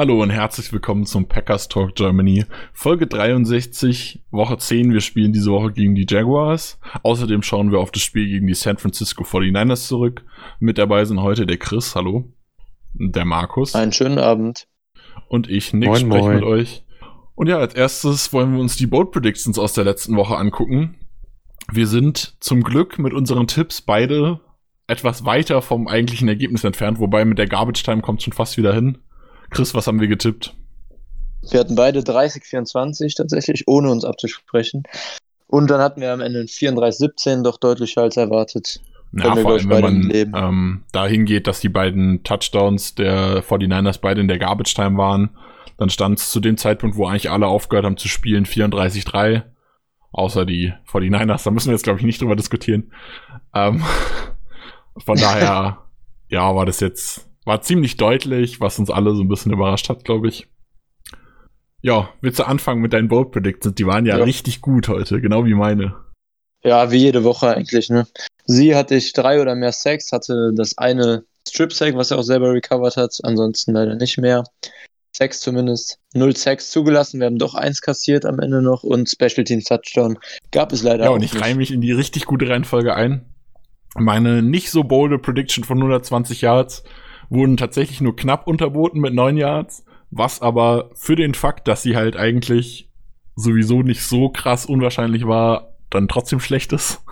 Hallo und herzlich willkommen zum Packers Talk Germany. Folge 63, Woche 10. Wir spielen diese Woche gegen die Jaguars. Außerdem schauen wir auf das Spiel gegen die San Francisco 49ers zurück. Mit dabei sind heute der Chris, hallo. Der Markus. Einen schönen Abend. Und ich, Nick, Moin, spreche moin. mit euch. Und ja, als erstes wollen wir uns die Boat Predictions aus der letzten Woche angucken. Wir sind zum Glück mit unseren Tipps beide etwas weiter vom eigentlichen Ergebnis entfernt, wobei mit der Garbage Time kommt schon fast wieder hin. Chris, was haben wir getippt? Wir hatten beide 30-24 tatsächlich, ohne uns abzusprechen. Und dann hatten wir am Ende ein 34-17, doch deutlicher als erwartet. Ja, vor allem, wenn man ähm, dahin geht, dass die beiden Touchdowns der 49ers beide in der Garbage Time waren, dann stand es zu dem Zeitpunkt, wo eigentlich alle aufgehört haben zu spielen, 34-3. Außer die 49ers, da müssen wir jetzt, glaube ich, nicht drüber diskutieren. Ähm, von daher, ja, war das jetzt, war ziemlich deutlich, was uns alle so ein bisschen überrascht hat, glaube ich. Ja, willst du anfangen mit deinen Bold Predictions? Die waren ja, Ja. richtig gut heute, genau wie meine. Ja, wie jede Woche eigentlich. Ne? Sie hatte ich drei oder mehr Sacks, hatte das eine Strip-Sack, was er auch selber recovered hat, ansonsten leider nicht mehr. Sacks zumindest. Null Sacks zugelassen, wir haben doch eins kassiert am Ende noch und Special Teams Touchdown gab es leider Ja, auch und ich nicht. reihe mich in die richtig gute Reihenfolge ein. Meine nicht so bolde Prediction von 120 Yards wurden tatsächlich nur knapp unterboten mit 9 Yards, was aber für den Fakt, dass sie halt eigentlich sowieso nicht so krass unwahrscheinlich war, dann trotzdem schlecht ist.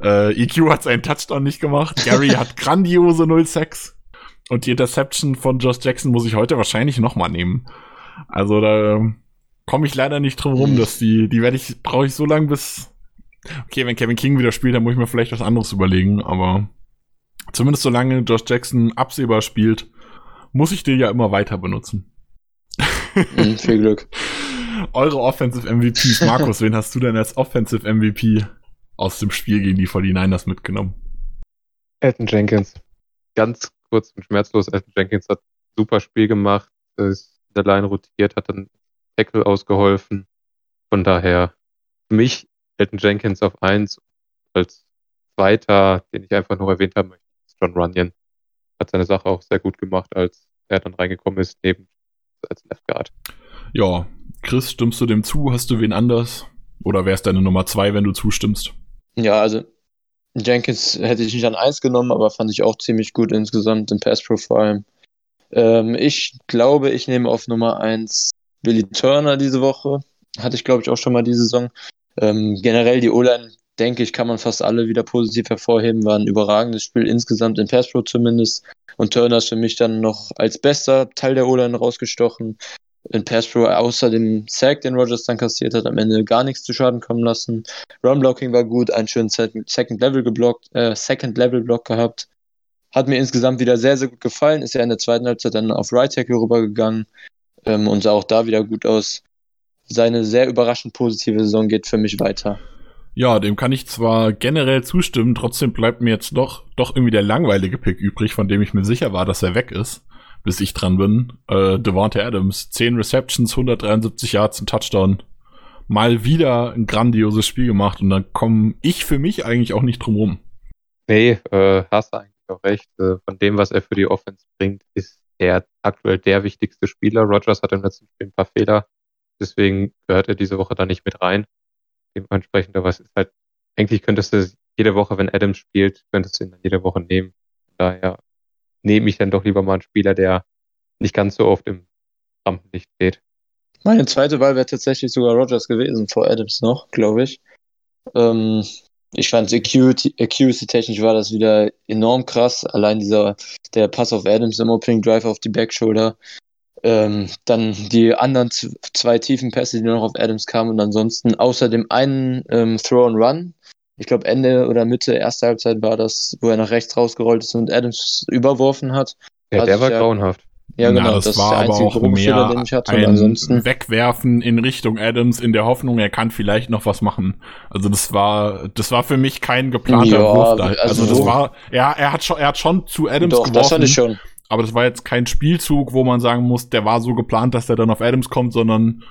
Äh, EQ hat seinen Touchdown nicht gemacht. Gary hat grandiose 0 Sacks. Und die Interception von Josh Jackson muss ich heute wahrscheinlich nochmal nehmen. Also da komme ich leider nicht drum rum, dass die, die werde ich, brauche ich so lange bis. Okay, wenn Kevin King wieder spielt, dann muss ich mir vielleicht was anderes überlegen, aber zumindest solange Josh Jackson absehbar spielt, muss ich den ja immer weiter benutzen. Mhm, viel Glück. Eure Offensive MVPs, Markus, wen hast du denn als Offensive MVP aus dem Spiel gegen die 49ers mitgenommen? Elton Jenkins. Ganz kurz und schmerzlos. Elton Jenkins hat ein super Spiel gemacht, ist in der Line rotiert, hat dann Tackle ausgeholfen. Von daher für mich Elton Jenkins auf eins als zweiter, den ich einfach nur erwähnt haben möchte, John Runyon. Hat seine Sache auch sehr gut gemacht, als er dann reingekommen ist, neben als Left Guard. Ja, Chris, stimmst du dem zu? Hast du wen anders? Oder wär's deine Nummer zwei, wenn du zustimmst? Ja, also Jenkins hätte ich nicht an eins genommen, aber fand ich auch ziemlich gut insgesamt im Pass Pro vor allem. Ähm, ich glaube, ich nehme auf Nummer eins Billy Turner diese Woche. Hatte ich, glaube ich, auch schon mal diese Saison. Ähm, generell die O-Line, denke ich, kann man fast alle wieder positiv hervorheben. War ein überragendes Spiel insgesamt in Pass zumindest. Und Turner ist für mich dann noch als bester Teil der O-Line rausgestochen. In Pass außer dem Sack, den Rogers dann kassiert hat, am Ende gar nichts zu Schaden kommen lassen. Run-Blocking war gut, einen schönen Second- Second-Level geblockt, äh, Second-Level-Block gehabt. Hat mir insgesamt wieder sehr, sehr gut gefallen. Ist ja in der zweiten Halbzeit dann auf Right Tackle rübergegangen ähm, und sah auch da wieder gut aus. Seine sehr überraschend positive Saison geht für mich weiter. Ja, dem kann ich zwar generell zustimmen, trotzdem bleibt mir jetzt doch, doch irgendwie der langweilige Pick übrig, von dem ich mir sicher war, dass er weg ist, bis ich dran bin. Äh, Devonta Adams, 10 Receptions, 173 Yards, ein Touchdown. Mal wieder ein grandioses Spiel gemacht und dann komme ich für mich eigentlich auch nicht drum rum. Nee, äh, hast du eigentlich auch recht. Äh, von dem, was er für die Offense bringt, ist er aktuell der wichtigste Spieler. Rogers hat im letzten Spiel ein paar Fehler. Deswegen gehört er diese Woche da nicht mit rein. Dementsprechend, aber es ist halt, eigentlich könntest du jede Woche, wenn Adams spielt, könntest du ihn dann jede Woche nehmen. Daher nehme ich dann doch lieber mal einen Spieler, der nicht ganz so oft im Rampenlicht steht. Meine zweite Wahl wäre tatsächlich sogar Rogers gewesen, vor Adams noch, glaube ich. Ähm, ich fand Accuracy, Accuracy-technisch war das wieder enorm krass. Allein dieser, der Pass auf Adams im Opening Drive auf die Backshoulder. Ähm, dann die anderen zwei tiefen Pässe, die noch auf Adams kamen und ansonsten außer dem einen ähm, Throw and Run. Ich glaube Ende oder Mitte erster Halbzeit war das, wo er nach rechts rausgerollt ist und Adams überworfen hat. Ja, Also der war ja- grauenhaft. Ja, genau, das, das, war ist der aber einzige auch mehr den ich hatte. Und ein ansonsten, Wegwerfen in Richtung Adams in der Hoffnung, er kann vielleicht noch was machen. Also das war, das war für mich kein geplanter Ja, Wurf da. also Also, das war, ja, er hat schon, er hat schon zu Adams doch, geworfen. das fand ich schon. Aber das war jetzt kein Spielzug, wo man sagen muss, der war so geplant, dass der dann auf Adams kommt, sondern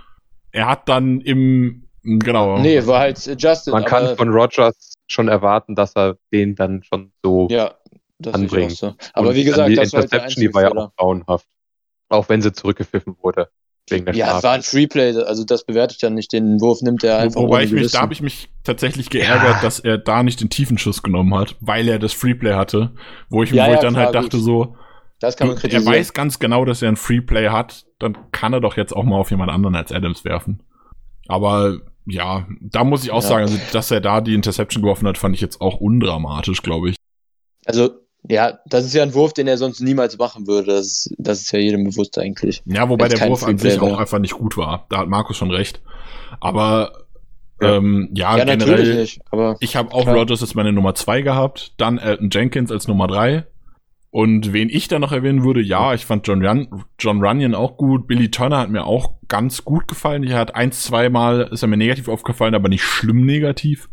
er hat dann im, genau. Nee, war halt adjusted. Man kann von Rogers schon erwarten, dass er den dann schon so ja, das ich auch so. Aber Und wie gesagt, die das war halt Interception, die einzige war ja auch grauenhaft. Auch wenn sie zurückgepfiffen wurde. Wegen der Ja, es war ein Freeplay, also das bewerte ich dann nicht. Den Wurf nimmt er einfach Wobei ohne ich mich, da habe ich mich tatsächlich geärgert, dass er da nicht den tiefen Schuss genommen hat, weil er das Freeplay hatte, wo ich, Ja, wo ich ja, dann klar, halt dachte gut. so, das kann man er kritisieren. weiß ganz genau, dass er ein Freeplay hat, dann kann er doch jetzt auch mal auf jemand anderen als Adams werfen. Aber ja, da muss ich auch Ja. sagen, also, dass er da die Interception geworfen hat, fand ich jetzt auch undramatisch, glaube ich. Also, ja, das ist ja ein Wurf, den er sonst niemals machen würde. Das, das ist ja jedem bewusst eigentlich. Ja, wobei der Wurf an sich auch einfach nicht gut war. Da hat Markus schon recht. Aber Ja. ähm, ja, ja, generell, nicht. Ich habe auch Klar. Rogers als meine Nummer zwei gehabt, dann Elton Jenkins als Nummer drei. Und wen ich da noch erwähnen würde, ja, ich fand John, Run John Runyon auch gut. Billy Turner hat mir auch ganz gut gefallen. Er hat eins, zweimal ist er mir negativ aufgefallen, aber nicht schlimm negativ.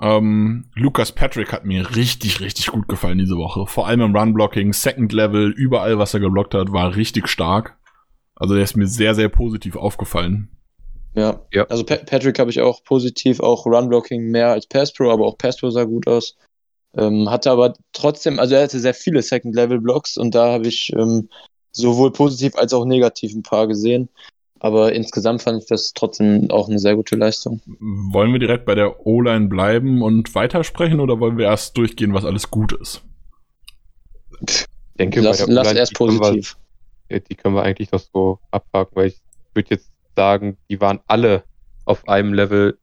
Ähm, Lucas Patrick hat mir richtig, richtig gut gefallen diese Woche. Vor allem im Run-Blocking, Second Level, überall, was er geblockt hat, war richtig stark. Also der ist mir sehr, sehr positiv aufgefallen. ja. Ja. Also Pa- Patrick habe ich auch positiv, auch Run-Blocking mehr als Pass Pro, aber auch Pass Pro sah gut aus. Ähm, hatte aber trotzdem, also er hatte sehr viele Second-Level-Blocks und da habe ich ähm, sowohl positiv als auch negativ ein paar gesehen. Aber insgesamt fand ich das trotzdem auch eine sehr gute Leistung. Wollen wir direkt bei der O-Line bleiben und weitersprechen oder wollen wir erst durchgehen, was alles gut ist? Ich denke, Lass, bei lass erst die können wir- positiv. die können wir eigentlich noch so abhaken, weil ich würde jetzt sagen, die waren alle auf einem Level.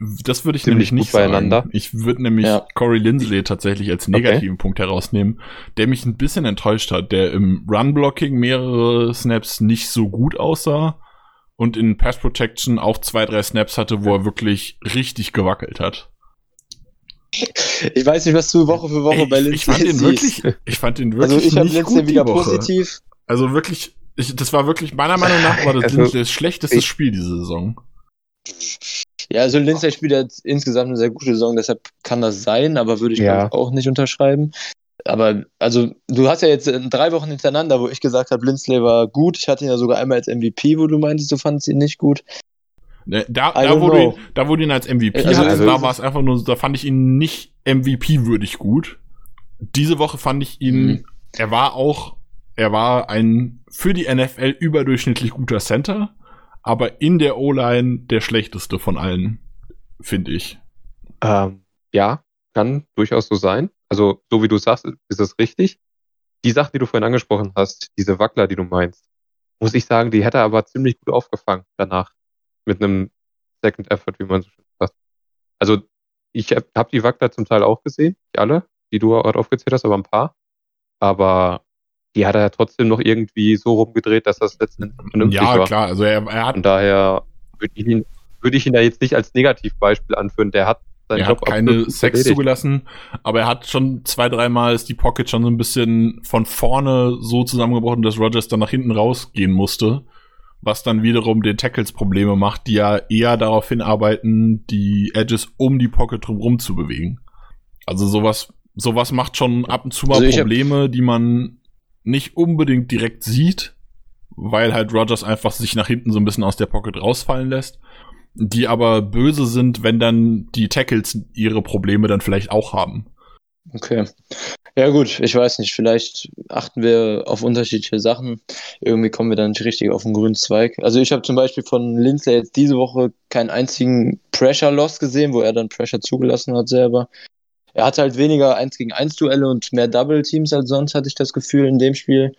Das würde ich Ziemlich nämlich nicht beieinander. sagen. Ich würde nämlich Ja. Corey Lindsley tatsächlich als negativen Punkt herausnehmen, der mich ein bisschen enttäuscht hat, der im Run-Blocking mehrere Snaps nicht so gut aussah und in Pass Protection auch zwei, drei Snaps hatte, wo er wirklich richtig gewackelt hat. Ich weiß nicht, was du Woche für Woche Ey, bei ich, Lindsay ich fand den wirklich, ich fand den wirklich Also ich habe nicht gut die wieder Woche. positiv. Also wirklich, ich, das war wirklich, meiner Meinung nach war das Also, das schlechteste ich- Spiel diese Saison. Ja, also Lindsay spielt jetzt insgesamt eine sehr gute Saison, deshalb kann das sein, aber würde ich Ja. auch nicht unterschreiben. Aber also du hast ja jetzt äh, drei Wochen hintereinander, wo ich gesagt habe, Lindsley war gut. Ich hatte ihn ja sogar einmal als MVP, wo du meintest, du fandest ihn nicht gut. Ne, Da, da, wo ihn, da, wo du ihn als MVP Also- hattest, also- da war es einfach nur, da fand ich ihn nicht MVP-würdig gut. Diese Woche fand ich ihn, Mhm. er war auch, er war ein für die NFL überdurchschnittlich guter Center, aber in der O-Line der schlechteste von allen, finde ich. Ähm, ja, kann durchaus so sein. Also, so wie du sagst, ist es richtig. Die Sache, die du vorhin angesprochen hast, diese Wackler, die du meinst, muss ich sagen, die hätte er aber ziemlich gut aufgefangen danach. Mit einem Second Effort, wie man so schön sagt. Also, ich habe hab die Wackler zum Teil auch gesehen, nicht alle, die du gerade aufgezählt hast, aber ein paar. Aber die hat er ja trotzdem noch irgendwie so rumgedreht, dass das letzten Endes vernünftig Ja, war. klar, also er, er hat Von daher würde ich ihn, würde ich ihn da jetzt nicht als Negativbeispiel anführen. Der hat seinen er Job hat keine Sex zugelassen, aber er hat schon zwei, dreimal ist die Pocket schon so ein bisschen von vorne so zusammengebrochen, dass Rogers dann nach hinten rausgehen musste, was dann wiederum den Tackles Probleme macht, die ja eher darauf hinarbeiten, die Edges um die Pocket drumherum zu bewegen. Also sowas, sowas macht schon ab und zu mal Also Probleme, die man nicht unbedingt direkt sieht, weil halt Rogers einfach sich nach hinten so ein bisschen aus der Pocket rausfallen lässt die aber böse sind, wenn dann die Tackles ihre Probleme dann vielleicht auch haben. Okay. Ja gut, ich weiß nicht, vielleicht achten wir auf unterschiedliche Sachen. Irgendwie kommen wir dann nicht richtig auf den grünen Zweig. Also ich habe zum Beispiel von Lindsay jetzt diese Woche keinen einzigen Pressure-Loss gesehen, wo er dann Pressure zugelassen hat selber. Er hatte halt weniger 1 gegen 1 Duelle und mehr Double-Teams als sonst, hatte ich das Gefühl in dem Spiel.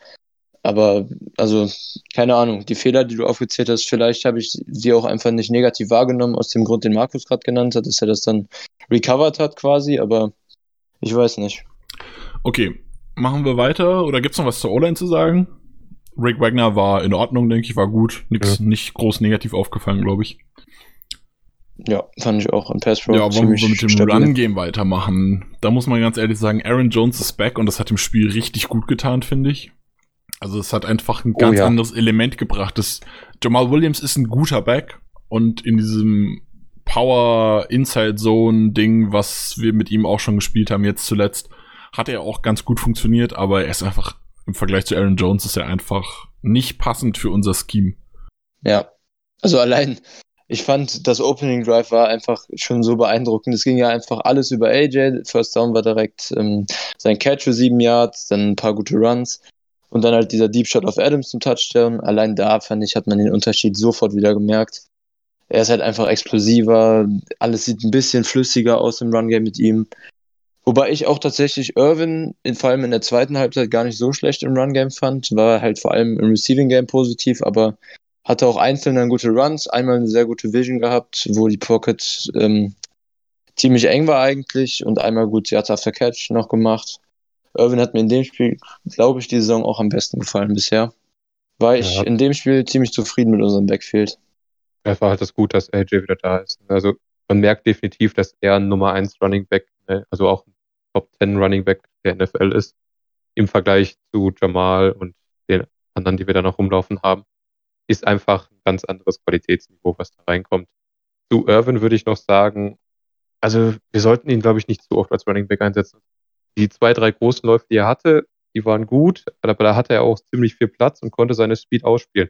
Aber, also, keine Ahnung, die Fehler, die du aufgezählt hast, vielleicht habe ich sie auch einfach nicht negativ wahrgenommen, aus dem Grund, den Markus gerade genannt hat, dass er das dann recovered hat quasi, aber ich weiß nicht. Okay, machen wir weiter oder gibt's noch was zur O-Line zu sagen? Rick Wagner war in Ordnung, denke ich, war gut. Nix, nicht groß negativ aufgefallen, glaube ich. Ja, fand ich auch im Pass Pro Ja, wollen wir mit dem stabil. Run-Game weitermachen? Da muss man ganz ehrlich sagen, Aaron Jones ist back und das hat dem Spiel richtig gut getan, finde ich. Also es hat einfach ein ganz Oh ja. anderes Element gebracht. Das, Jamal Williams ist ein guter Back und in diesem Power Inside Zone Ding, was wir mit ihm auch schon gespielt haben jetzt zuletzt, hat er auch ganz gut funktioniert, aber er ist einfach im Vergleich zu Aaron Jones ist er einfach nicht passend für unser Scheme. Ja. Also allein, ich fand, das Opening Drive war einfach schon so beeindruckend. Es ging ja einfach alles über AJ. First Down war direkt ähm, sein Catch für sieben Yards, dann ein paar gute Runs. Und dann halt dieser Deep Shot auf Adams zum Touchdown. Allein da, fand ich, hat man den Unterschied sofort wieder gemerkt. Er ist halt einfach explosiver. Alles sieht ein bisschen flüssiger aus im Run-Game mit ihm. Wobei ich auch tatsächlich Irvin in, vor allem in der zweiten Halbzeit gar nicht so schlecht im Run-Game fand. War halt vor allem im Receiving-Game positiv, aber hatte auch einzeln dann gute Runs. Einmal eine sehr gute Vision gehabt, wo die Pocket ähm, ziemlich eng war eigentlich und einmal gut Yards after Catch noch gemacht. Irvin hat mir in dem Spiel, glaube ich, die Saison auch am besten gefallen bisher. War ich Ja. in dem Spiel ziemlich zufrieden mit unserem Backfield. Es war halt das gut, dass AJ wieder da ist. Also man merkt definitiv, dass er ein Nummer 1 Running Back, ne, also auch ein Top 10 Running Back der NFL ist, im Vergleich zu Jamal und den anderen, die wir da noch rumlaufen haben, ist einfach ein ganz anderes Qualitätsniveau, was da reinkommt. Zu Irvin würde ich noch sagen, also wir sollten ihn, glaube ich, nicht zu oft als Running Back einsetzen. Die zwei, drei großen Läufe, die er hatte, die waren gut, aber da hatte er auch ziemlich viel Platz und konnte seine Speed ausspielen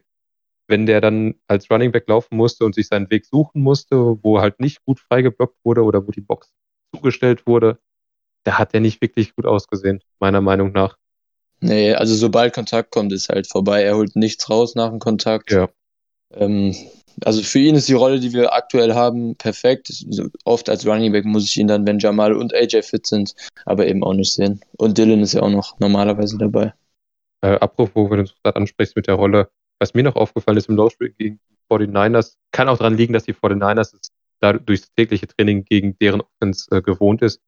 wenn der dann als Running Back laufen musste und sich seinen Weg suchen musste, wo halt nicht gut freigeblockt wurde oder wo die Box zugestellt wurde, da hat er nicht wirklich gut ausgesehen, meiner Meinung nach. Nee, also sobald Kontakt kommt, ist halt vorbei. Er holt nichts raus nach dem Kontakt. Ja. Ähm, also für ihn ist die Rolle, die wir aktuell haben, perfekt. Oft als Running Back muss ich ihn dann, wenn Jamal und AJ fit sind, aber eben auch nicht sehen. Und Dylan ist ja auch noch normalerweise dabei. Äh, apropos, wenn du gerade ansprichst mit der Rolle, was mir noch aufgefallen ist im Lowspiel gegen die 49ers, kann auch daran liegen, dass die 49ers es da durchs tägliche Training gegen deren Offense äh, gewohnt ist.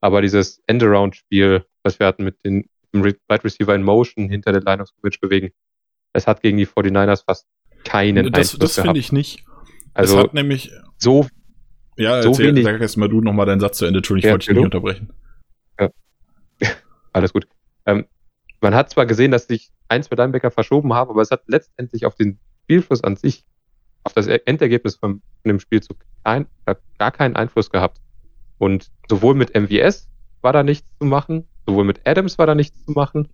Aber dieses Endaround-Spiel, was wir hatten mit den Re- Wide Receiver in Motion hinter der Line of Scrimmage bewegen, es hat gegen die 49ers fast keinen Das, Einfluss das gehabt. finde ich nicht. Also es hat nämlich, so ja, so erzähl, wenig- sag erst mal du nochmal deinen Satz zu Ende, Entschuldigung, ich Ja, wollte dich nicht unterbrechen. alles gut. Ähm, man hat zwar gesehen, dass sich ein, zwei Linebacker verschoben haben, aber es hat letztendlich auf den Spielfluss an sich, auf das Endergebnis von, von dem Spielzug kein, gar keinen Einfluss gehabt. Und sowohl mit MVS war da nichts zu machen, sowohl mit Adams war da nichts zu machen.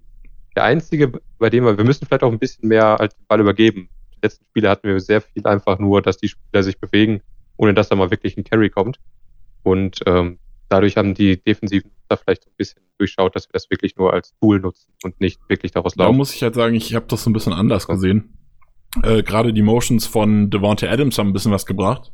Der einzige, bei dem wir, wir müssen vielleicht auch ein bisschen mehr als den Ball übergeben. Die letzten Spiele hatten wir sehr viel einfach nur, dass die Spieler sich bewegen, ohne dass da mal wirklich ein Carry kommt. Und ähm, dadurch haben die Defensiven da vielleicht so ein bisschen durchschaut, dass wir das wirklich nur als Tool nutzen und nicht wirklich daraus Da laufen. muss ich halt sagen, ich habe das so ein bisschen anders gesehen. Äh, Gerade die Motions von Devontae Adams haben ein bisschen was gebracht.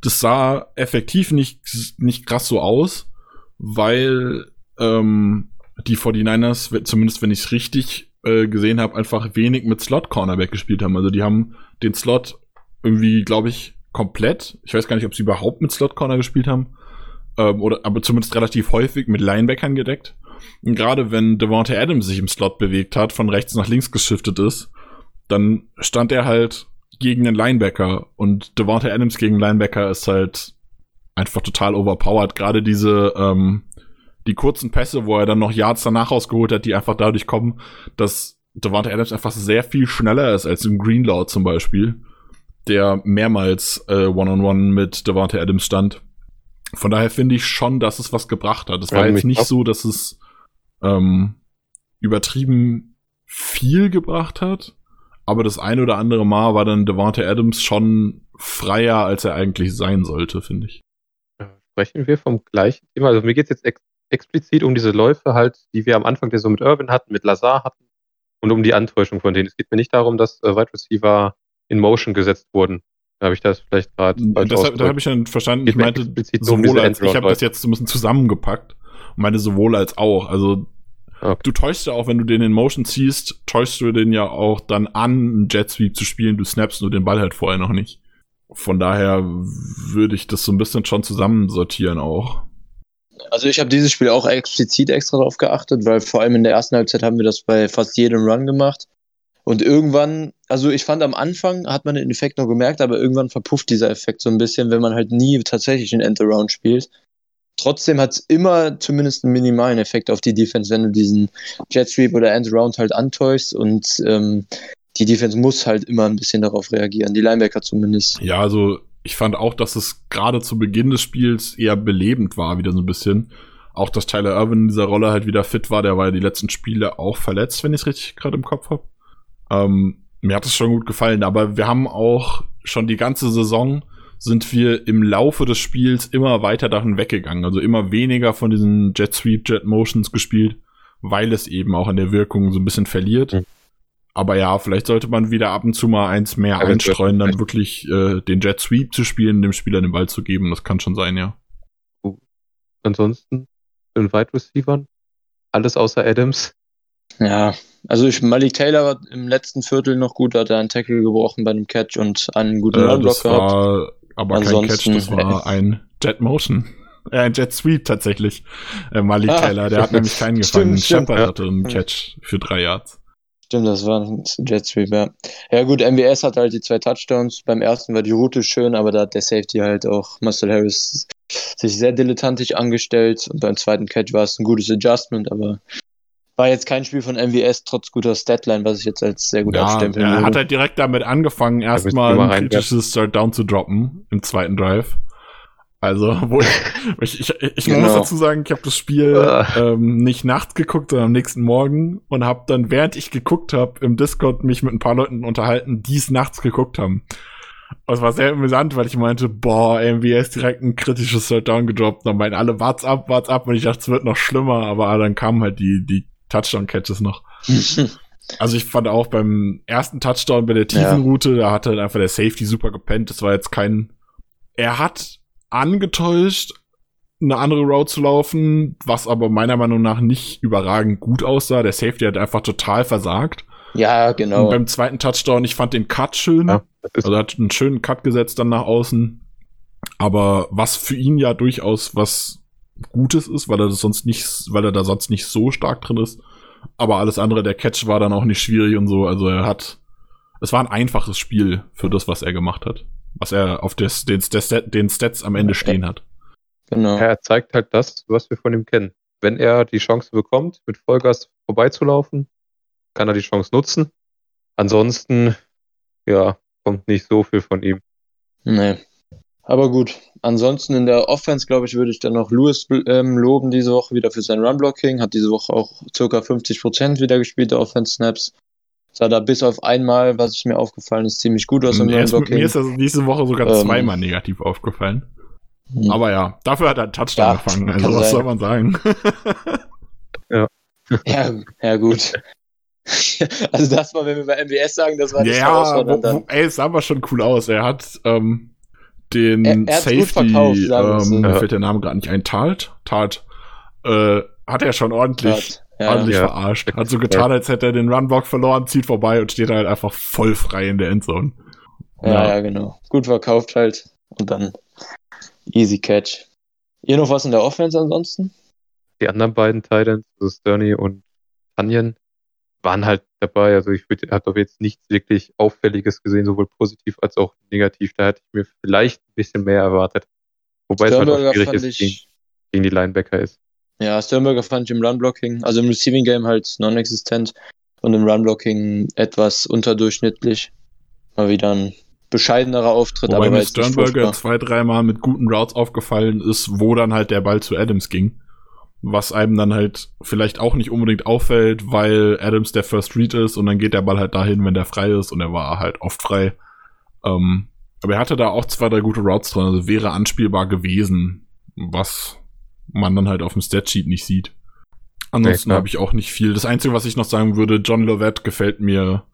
Das sah effektiv nicht, nicht krass so aus, weil ähm, die 49ers, we- zumindest wenn ich es richtig äh, gesehen habe, einfach wenig mit Slot-Cornerback gespielt haben. Also die haben den Slot irgendwie, glaube ich, komplett. Ich weiß gar nicht, ob sie überhaupt mit Slot-Corner gespielt haben. Ähm, oder aber zumindest relativ häufig mit Linebackern gedeckt. Und gerade wenn Devontae Adams sich im Slot bewegt hat, von rechts nach links geschiftet ist, dann stand er halt gegen den Linebacker. Und Devontae Adams gegen Linebacker ist halt einfach total overpowered. Gerade diese, ähm, die kurzen Pässe, wo er dann noch Yards danach rausgeholt hat, die einfach dadurch kommen, dass Devontae Adams einfach sehr viel schneller ist als im Greenlaw zum Beispiel, der mehrmals äh, One-on-One mit Devontae Adams stand. Von daher finde ich schon, dass es was gebracht hat. Es Ja, war jetzt nicht so, dass es ähm, übertrieben viel gebracht hat, aber das ein oder andere Mal war dann Devontae Adams schon freier, als er eigentlich sein sollte, finde ich. Sprechen wir vom gleichen Thema? Also mir geht es jetzt explizit um diese Läufe halt, die wir am Anfang der so mit Irvin hatten, mit Lazar hatten und um die Antäuschung von denen. Es geht mir nicht darum, dass äh, Wide Receiver in Motion gesetzt wurden. Da habe ich das vielleicht gerade da habe ich dann verstanden, Geht ich meinte um sowohl diese als, ich habe das jetzt so ein bisschen zusammengepackt und meine sowohl als auch. Also Okay. du täuschst ja auch, wenn du den in Motion ziehst, täuschst du den ja auch dann an, einen Jet Sweep zu spielen. Du snappst nur den Ball halt vorher noch nicht. Von daher würde ich das so ein bisschen schon zusammensortieren auch. Also ich habe dieses Spiel auch explizit extra darauf geachtet, weil vor allem in der ersten Halbzeit haben wir das bei fast jedem Run gemacht. Und irgendwann, also ich fand am Anfang hat man den Effekt noch gemerkt, aber irgendwann verpufft dieser Effekt so ein bisschen, wenn man halt nie tatsächlich einen End-Around spielt. trotzdem hat es immer zumindest einen minimalen Effekt auf die Defense, wenn du diesen Jet Sweep oder End Round halt antäuschst und ähm, die Defense muss halt immer ein bisschen darauf reagieren, die Linebacker zumindest. Ja, also ich fand auch, dass es gerade zu Beginn des Spiels eher belebend war, wieder so ein bisschen. Auch, dass Tyler Irvin in dieser Rolle halt wieder fit war, der war ja die letzten Spiele auch verletzt, wenn ich es richtig gerade im Kopf habe. Ähm, mir hat es schon gut gefallen, aber wir haben auch schon die ganze Saison sind wir im Laufe des Spiels immer weiter davon weggegangen. Also immer weniger von diesen Jet Sweep, Jet Motions gespielt, weil es eben auch an der Wirkung so ein bisschen verliert. Mhm. Aber ja, vielleicht sollte man wieder ab und zu mal eins mehr ja, einstreuen, dann wirklich äh, den Jet Sweep zu spielen, dem Spieler den Ball zu geben. Das kann schon sein, ja. Ansonsten in Wide Receivern alles außer Adams. Ja, also ich, Malik Taylor war im letzten Viertel noch gut, hat er einen Tackle gebrochen bei einem Catch und einen guten äh, Runblock gehabt. War aber Ansonsten, kein Catch, das war ein Jet Motion. Äh, ein Jet Sweep tatsächlich. Äh, Malik ah, Taylor, der hat nämlich keinen gefangen. Stimmt, Shepard hatte einen Catch für drei Yards. Stimmt, das war ein Jet Sweep, ja. Ja gut, MBS hat halt die zwei Touchdowns. Beim ersten war die Route schön, aber da hat der Safety halt auch Muscle Harris sich sehr dilettantisch angestellt. Und beim zweiten Catch war es ein gutes Adjustment, aber war jetzt kein Spiel von MWS, trotz guter Statline, was ich jetzt als sehr gut ja, abstempeln würde. Er hat halt direkt damit angefangen, erstmal ein kritisches Start Down zu droppen im zweiten Drive. Also, wo ich, ich, ich, genau. muss dazu sagen, ich habe das Spiel ähm, nicht nachts geguckt, sondern am nächsten Morgen und habe dann, während ich geguckt habe, im Discord mich mit ein paar Leuten unterhalten, die es nachts geguckt haben. Und es war sehr amüsant, weil ich meinte, boah, MBS direkt ein kritisches Down gedroppt. Dann meinen alle, wart's ab, wart's ab. Und ich dachte, es wird noch schlimmer, aber dann kamen halt die, die Touchdown-Catches noch. also ich fand auch beim ersten Touchdown bei der tiefen Route, da hat halt einfach der Safety super gepennt. Das war jetzt kein, er hat angetäuscht, eine andere Route zu laufen, was aber meiner Meinung nach nicht überragend gut aussah. Der Safety hat einfach total versagt. Ja, genau. Und beim zweiten Touchdown, ich fand den Cut schön. Ja, also er hat einen schönen Cut gesetzt dann nach außen. Aber was für ihn ja durchaus was Gutes ist, weil er das sonst nicht, weil er da sonst nicht so stark drin ist. Aber alles andere, der Catch war dann auch nicht schwierig und so. Also er hat, es war ein einfaches Spiel für das, was er gemacht hat was er auf des, den, des, den Stats am Ende stehen hat. Genau. er zeigt halt das, was wir von ihm kennen. Wenn er die Chance bekommt, mit Vollgas vorbeizulaufen, kann er die Chance nutzen. Ansonsten, ja, kommt nicht so viel von ihm. Nee. Aber gut, ansonsten in der Offense, glaube ich, würde ich dann noch Lewis ähm, loben diese Woche wieder für sein Run-Blocking. Hat diese Woche auch circa 50% wieder gespielt, der Offense-Snaps sah da bis auf einmal, was ich mir aufgefallen ist, ziemlich gut aus. Mir ist, mir ist das diese Woche sogar ähm, zweimal negativ aufgefallen. Hm. Aber ja, dafür hat er einen Touchdown ja, gefangen. Also was sein. soll man sagen? ja. ja. Ja, gut. also das war, wenn wir bei MWS sagen, das war nicht ja, wo, wo, ey, es sah aber schon cool aus. Er hat ähm, den er, er Safety, verkauft, ähm, ja. fällt der Name gerade nicht ein, Talt, Talt, äh, hat er schon ordentlich ja, ordentlich ja. verarscht. Hat so getan, als hätte er den Runblock verloren, zieht vorbei und steht halt einfach voll frei in der Endzone. Ja, ja, ja, genau. Gut verkauft halt und dann easy catch. Ihr noch was in der Offense ansonsten? Die anderen beiden Titans, also Sterny und Tanyan, waren halt dabei. Also ich habe doch jetzt nichts wirklich Auffälliges gesehen, sowohl positiv als auch negativ. Da hätte ich mir vielleicht ein bisschen mehr erwartet. Wobei Sternberger es halt auch schwierig ist, gegen, gegen die Linebacker ist. Ja, Sternberger fand ich im Run-Blocking, also im Receiving Game halt non-existent und im Run-Blocking etwas unterdurchschnittlich. Mal wieder ein bescheidenerer Auftritt. Wobei aber mir Sternberger zwei, dreimal mit guten Routes aufgefallen ist, wo dann halt der Ball zu Adams ging. Was einem dann halt vielleicht auch nicht unbedingt auffällt, weil Adams der First Read ist und dann geht der Ball halt dahin, wenn der frei ist und er war halt oft frei. Ähm, aber er hatte da auch zwei, drei gute Routes drin, also wäre anspielbar gewesen, was man dann halt auf dem Statsheet nicht sieht. Ansonsten ja, habe ich auch nicht viel. Das Einzige, was ich noch sagen würde, John Lovett gefällt mir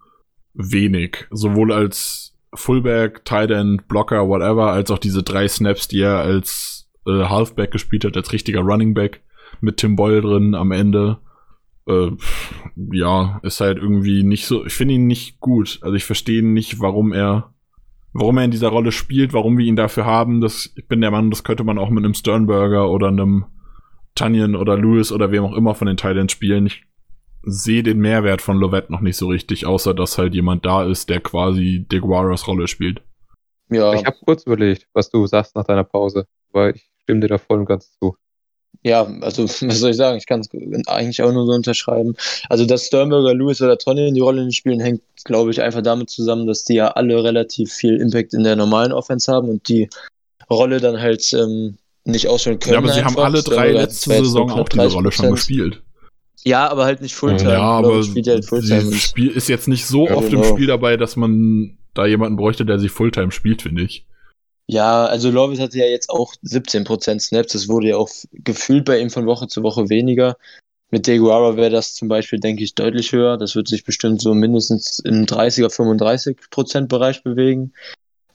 wenig. Sowohl als Fullback, Tight End, Blocker, whatever, als auch diese drei Snaps, die er als äh, Halfback gespielt hat, als richtiger Running Back mit Tim Boyle drin am Ende. Äh, ja, ist halt irgendwie nicht so. Ich finde ihn nicht gut. Also ich verstehe nicht, warum er warum er in dieser Rolle spielt, warum wir ihn dafür haben, das, ich bin der Mann, das könnte man auch mit einem Sternberger oder einem Tanyan oder Lewis oder wem auch immer von den Titans spielen. Ich sehe den Mehrwert von Lovett noch nicht so richtig, außer dass halt jemand da ist, der quasi Deguaras Rolle spielt. Ja. Ich habe kurz überlegt, was du sagst nach deiner Pause, weil ich stimme dir da voll und ganz zu. Ja, also was soll ich sagen? Ich kann es eigentlich auch nur so unterschreiben. Also, dass Sternberger, Lewis oder Tony in die Rolle nicht spielen, hängt, glaube ich, einfach damit zusammen, dass die ja alle relativ viel Impact in der normalen Offense haben und die Rolle dann halt ähm, nicht ausführen können. Ja, aber sie haben alle drei letzte Saison auch diese Rolle schon gespielt. Ja, aber halt nicht Fulltime. Ja, aber spielt halt Fulltime Spiel ist jetzt nicht so ja, oft genau. im Spiel dabei, dass man da jemanden bräuchte, der sie Fulltime spielt, finde ich. Ja, also Lovis hatte ja jetzt auch 17% Snaps. Das wurde ja auch gefühlt bei ihm von Woche zu Woche weniger. Mit Deguara wäre das zum Beispiel, denke ich, deutlich höher. Das wird sich bestimmt so mindestens im 30er, 35% Bereich bewegen.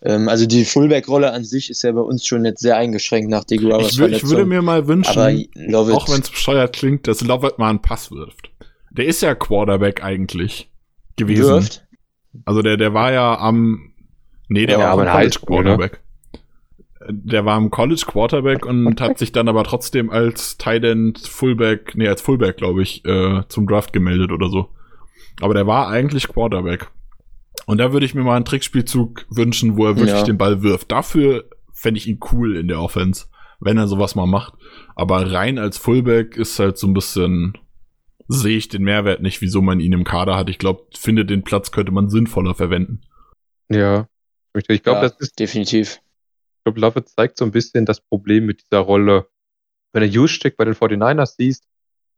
Ähm, also die Fullback-Rolle an sich ist ja bei uns schon jetzt sehr eingeschränkt nach Deguaras ich, ich würde mir mal wünschen, auch wenn es bescheuert klingt, dass Lovett mal einen Pass wirft. Der ist ja Quarterback eigentlich gewesen. Wirft? Also der, der war ja am, nee, der ja, war am College ne? Quarterback. Der war am College Quarterback und hat sich dann aber trotzdem als Tight End Fullback, nee, als Fullback, glaube ich, äh, zum Draft gemeldet oder so. Aber der war eigentlich Quarterback. Und da würde ich mir mal einen Trickspielzug wünschen, wo er wirklich ja. den Ball wirft. Dafür fände ich ihn cool in der Offense, wenn er sowas mal macht. Aber rein als Fullback ist halt so ein bisschen, sehe ich den Mehrwert nicht, wieso man ihn im Kader hat. Ich glaube, finde den Platz könnte man sinnvoller verwenden. Ja, ich glaube, ja, das ist definitiv. Ich glaube, Lovett zeigt so ein bisschen das Problem mit dieser Rolle. Wenn du Juszczyk bei den 49ers siehst,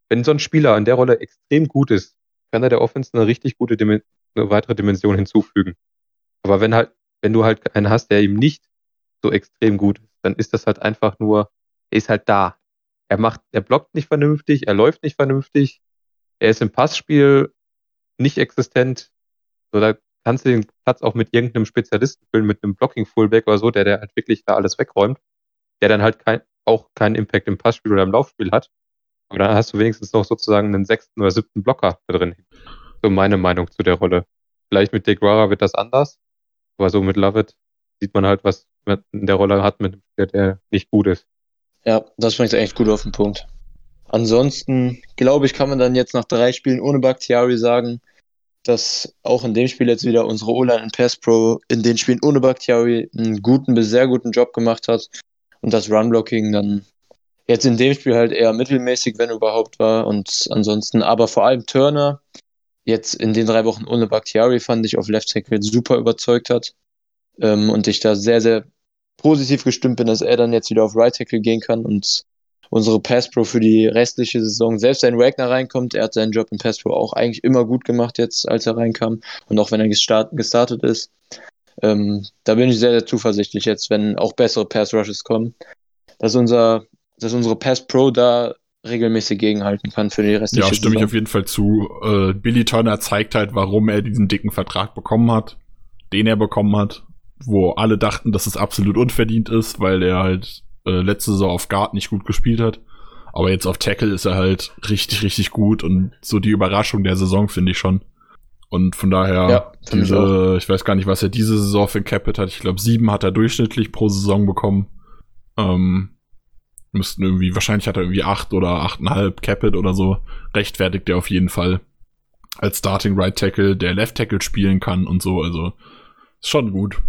wenn so ein Spieler in der Rolle extrem gut ist, kann er der Offense eine richtig gute eine weitere Dimension hinzufügen. Aber wenn halt, wenn du halt einen hast, der ihm nicht so extrem gut ist, dann ist das halt einfach nur, er ist halt da. Er macht, er blockt nicht vernünftig, er läuft nicht vernünftig, er ist im Passspiel nicht existent. So, da kannst du den Platz auch mit irgendeinem Spezialisten füllen, mit einem Blocking-Fullback oder so, der, der halt wirklich da alles wegräumt, der dann halt kein, auch keinen Impact im Passspiel oder im Laufspiel hat. Aber dann hast du wenigstens noch sozusagen einen sechsten oder siebten Blocker da drin. So meine Meinung zu der Rolle. Vielleicht mit Deguara wird das anders, aber so mit Lovett sieht man halt, was man in der Rolle hat mit einem Spieler, der nicht gut ist. Ja, das bringt echt gut auf den Punkt. Ansonsten, glaube ich, kann man dann jetzt nach drei Spielen ohne Bakhtiari sagen, dass auch in dem Spiel jetzt wieder unsere O-Line und Pass Pro in den Spielen ohne Bakhtiari einen guten bis sehr guten Job gemacht hat und das Run-Blocking dann jetzt in dem Spiel halt eher mittelmäßig, wenn überhaupt war und ansonsten aber vor allem Turner jetzt in den drei Wochen ohne Bakhtiari fand ich auf Left Tackle super überzeugt hat ähm, und ich da sehr, sehr positiv gestimmt bin, dass er dann jetzt wieder auf Right Tackle gehen kann und unsere Pass Pro für die restliche Saison, selbst wenn Wagner reinkommt, er hat seinen Job in Pass Pro auch eigentlich immer gut gemacht jetzt, als er reinkam und auch wenn er gestart, gestartet ist. Ähm, da bin ich sehr, sehr zuversichtlich jetzt, wenn auch bessere Pass Rushes kommen, dass unser, dass unsere Pass Pro da regelmäßig gegenhalten kann für die restliche Ja, stimme Saison. ich auf jeden Fall zu. Äh, Billy Turner zeigt halt, warum er diesen dicken Vertrag bekommen hat, den er bekommen hat, wo alle dachten, dass es absolut unverdient ist, weil er halt äh, letzte Saison auf Guard nicht gut gespielt hat. Aber jetzt auf Tackle ist er halt richtig, richtig gut und so die Überraschung der Saison finde ich schon. Und von daher, ja, diese, ich, ich, weiß gar nicht, was er diese Saison für ein Capit hat. Ich glaube, sieben hat er durchschnittlich pro Saison bekommen. Ähm, müssten irgendwie, wahrscheinlich hat er irgendwie acht oder achteinhalb Capit oder so. Rechtfertigt er auf jeden Fall. Als Starting Right Tackle, der Left Tackle spielen kann und so. Also ist schon gut.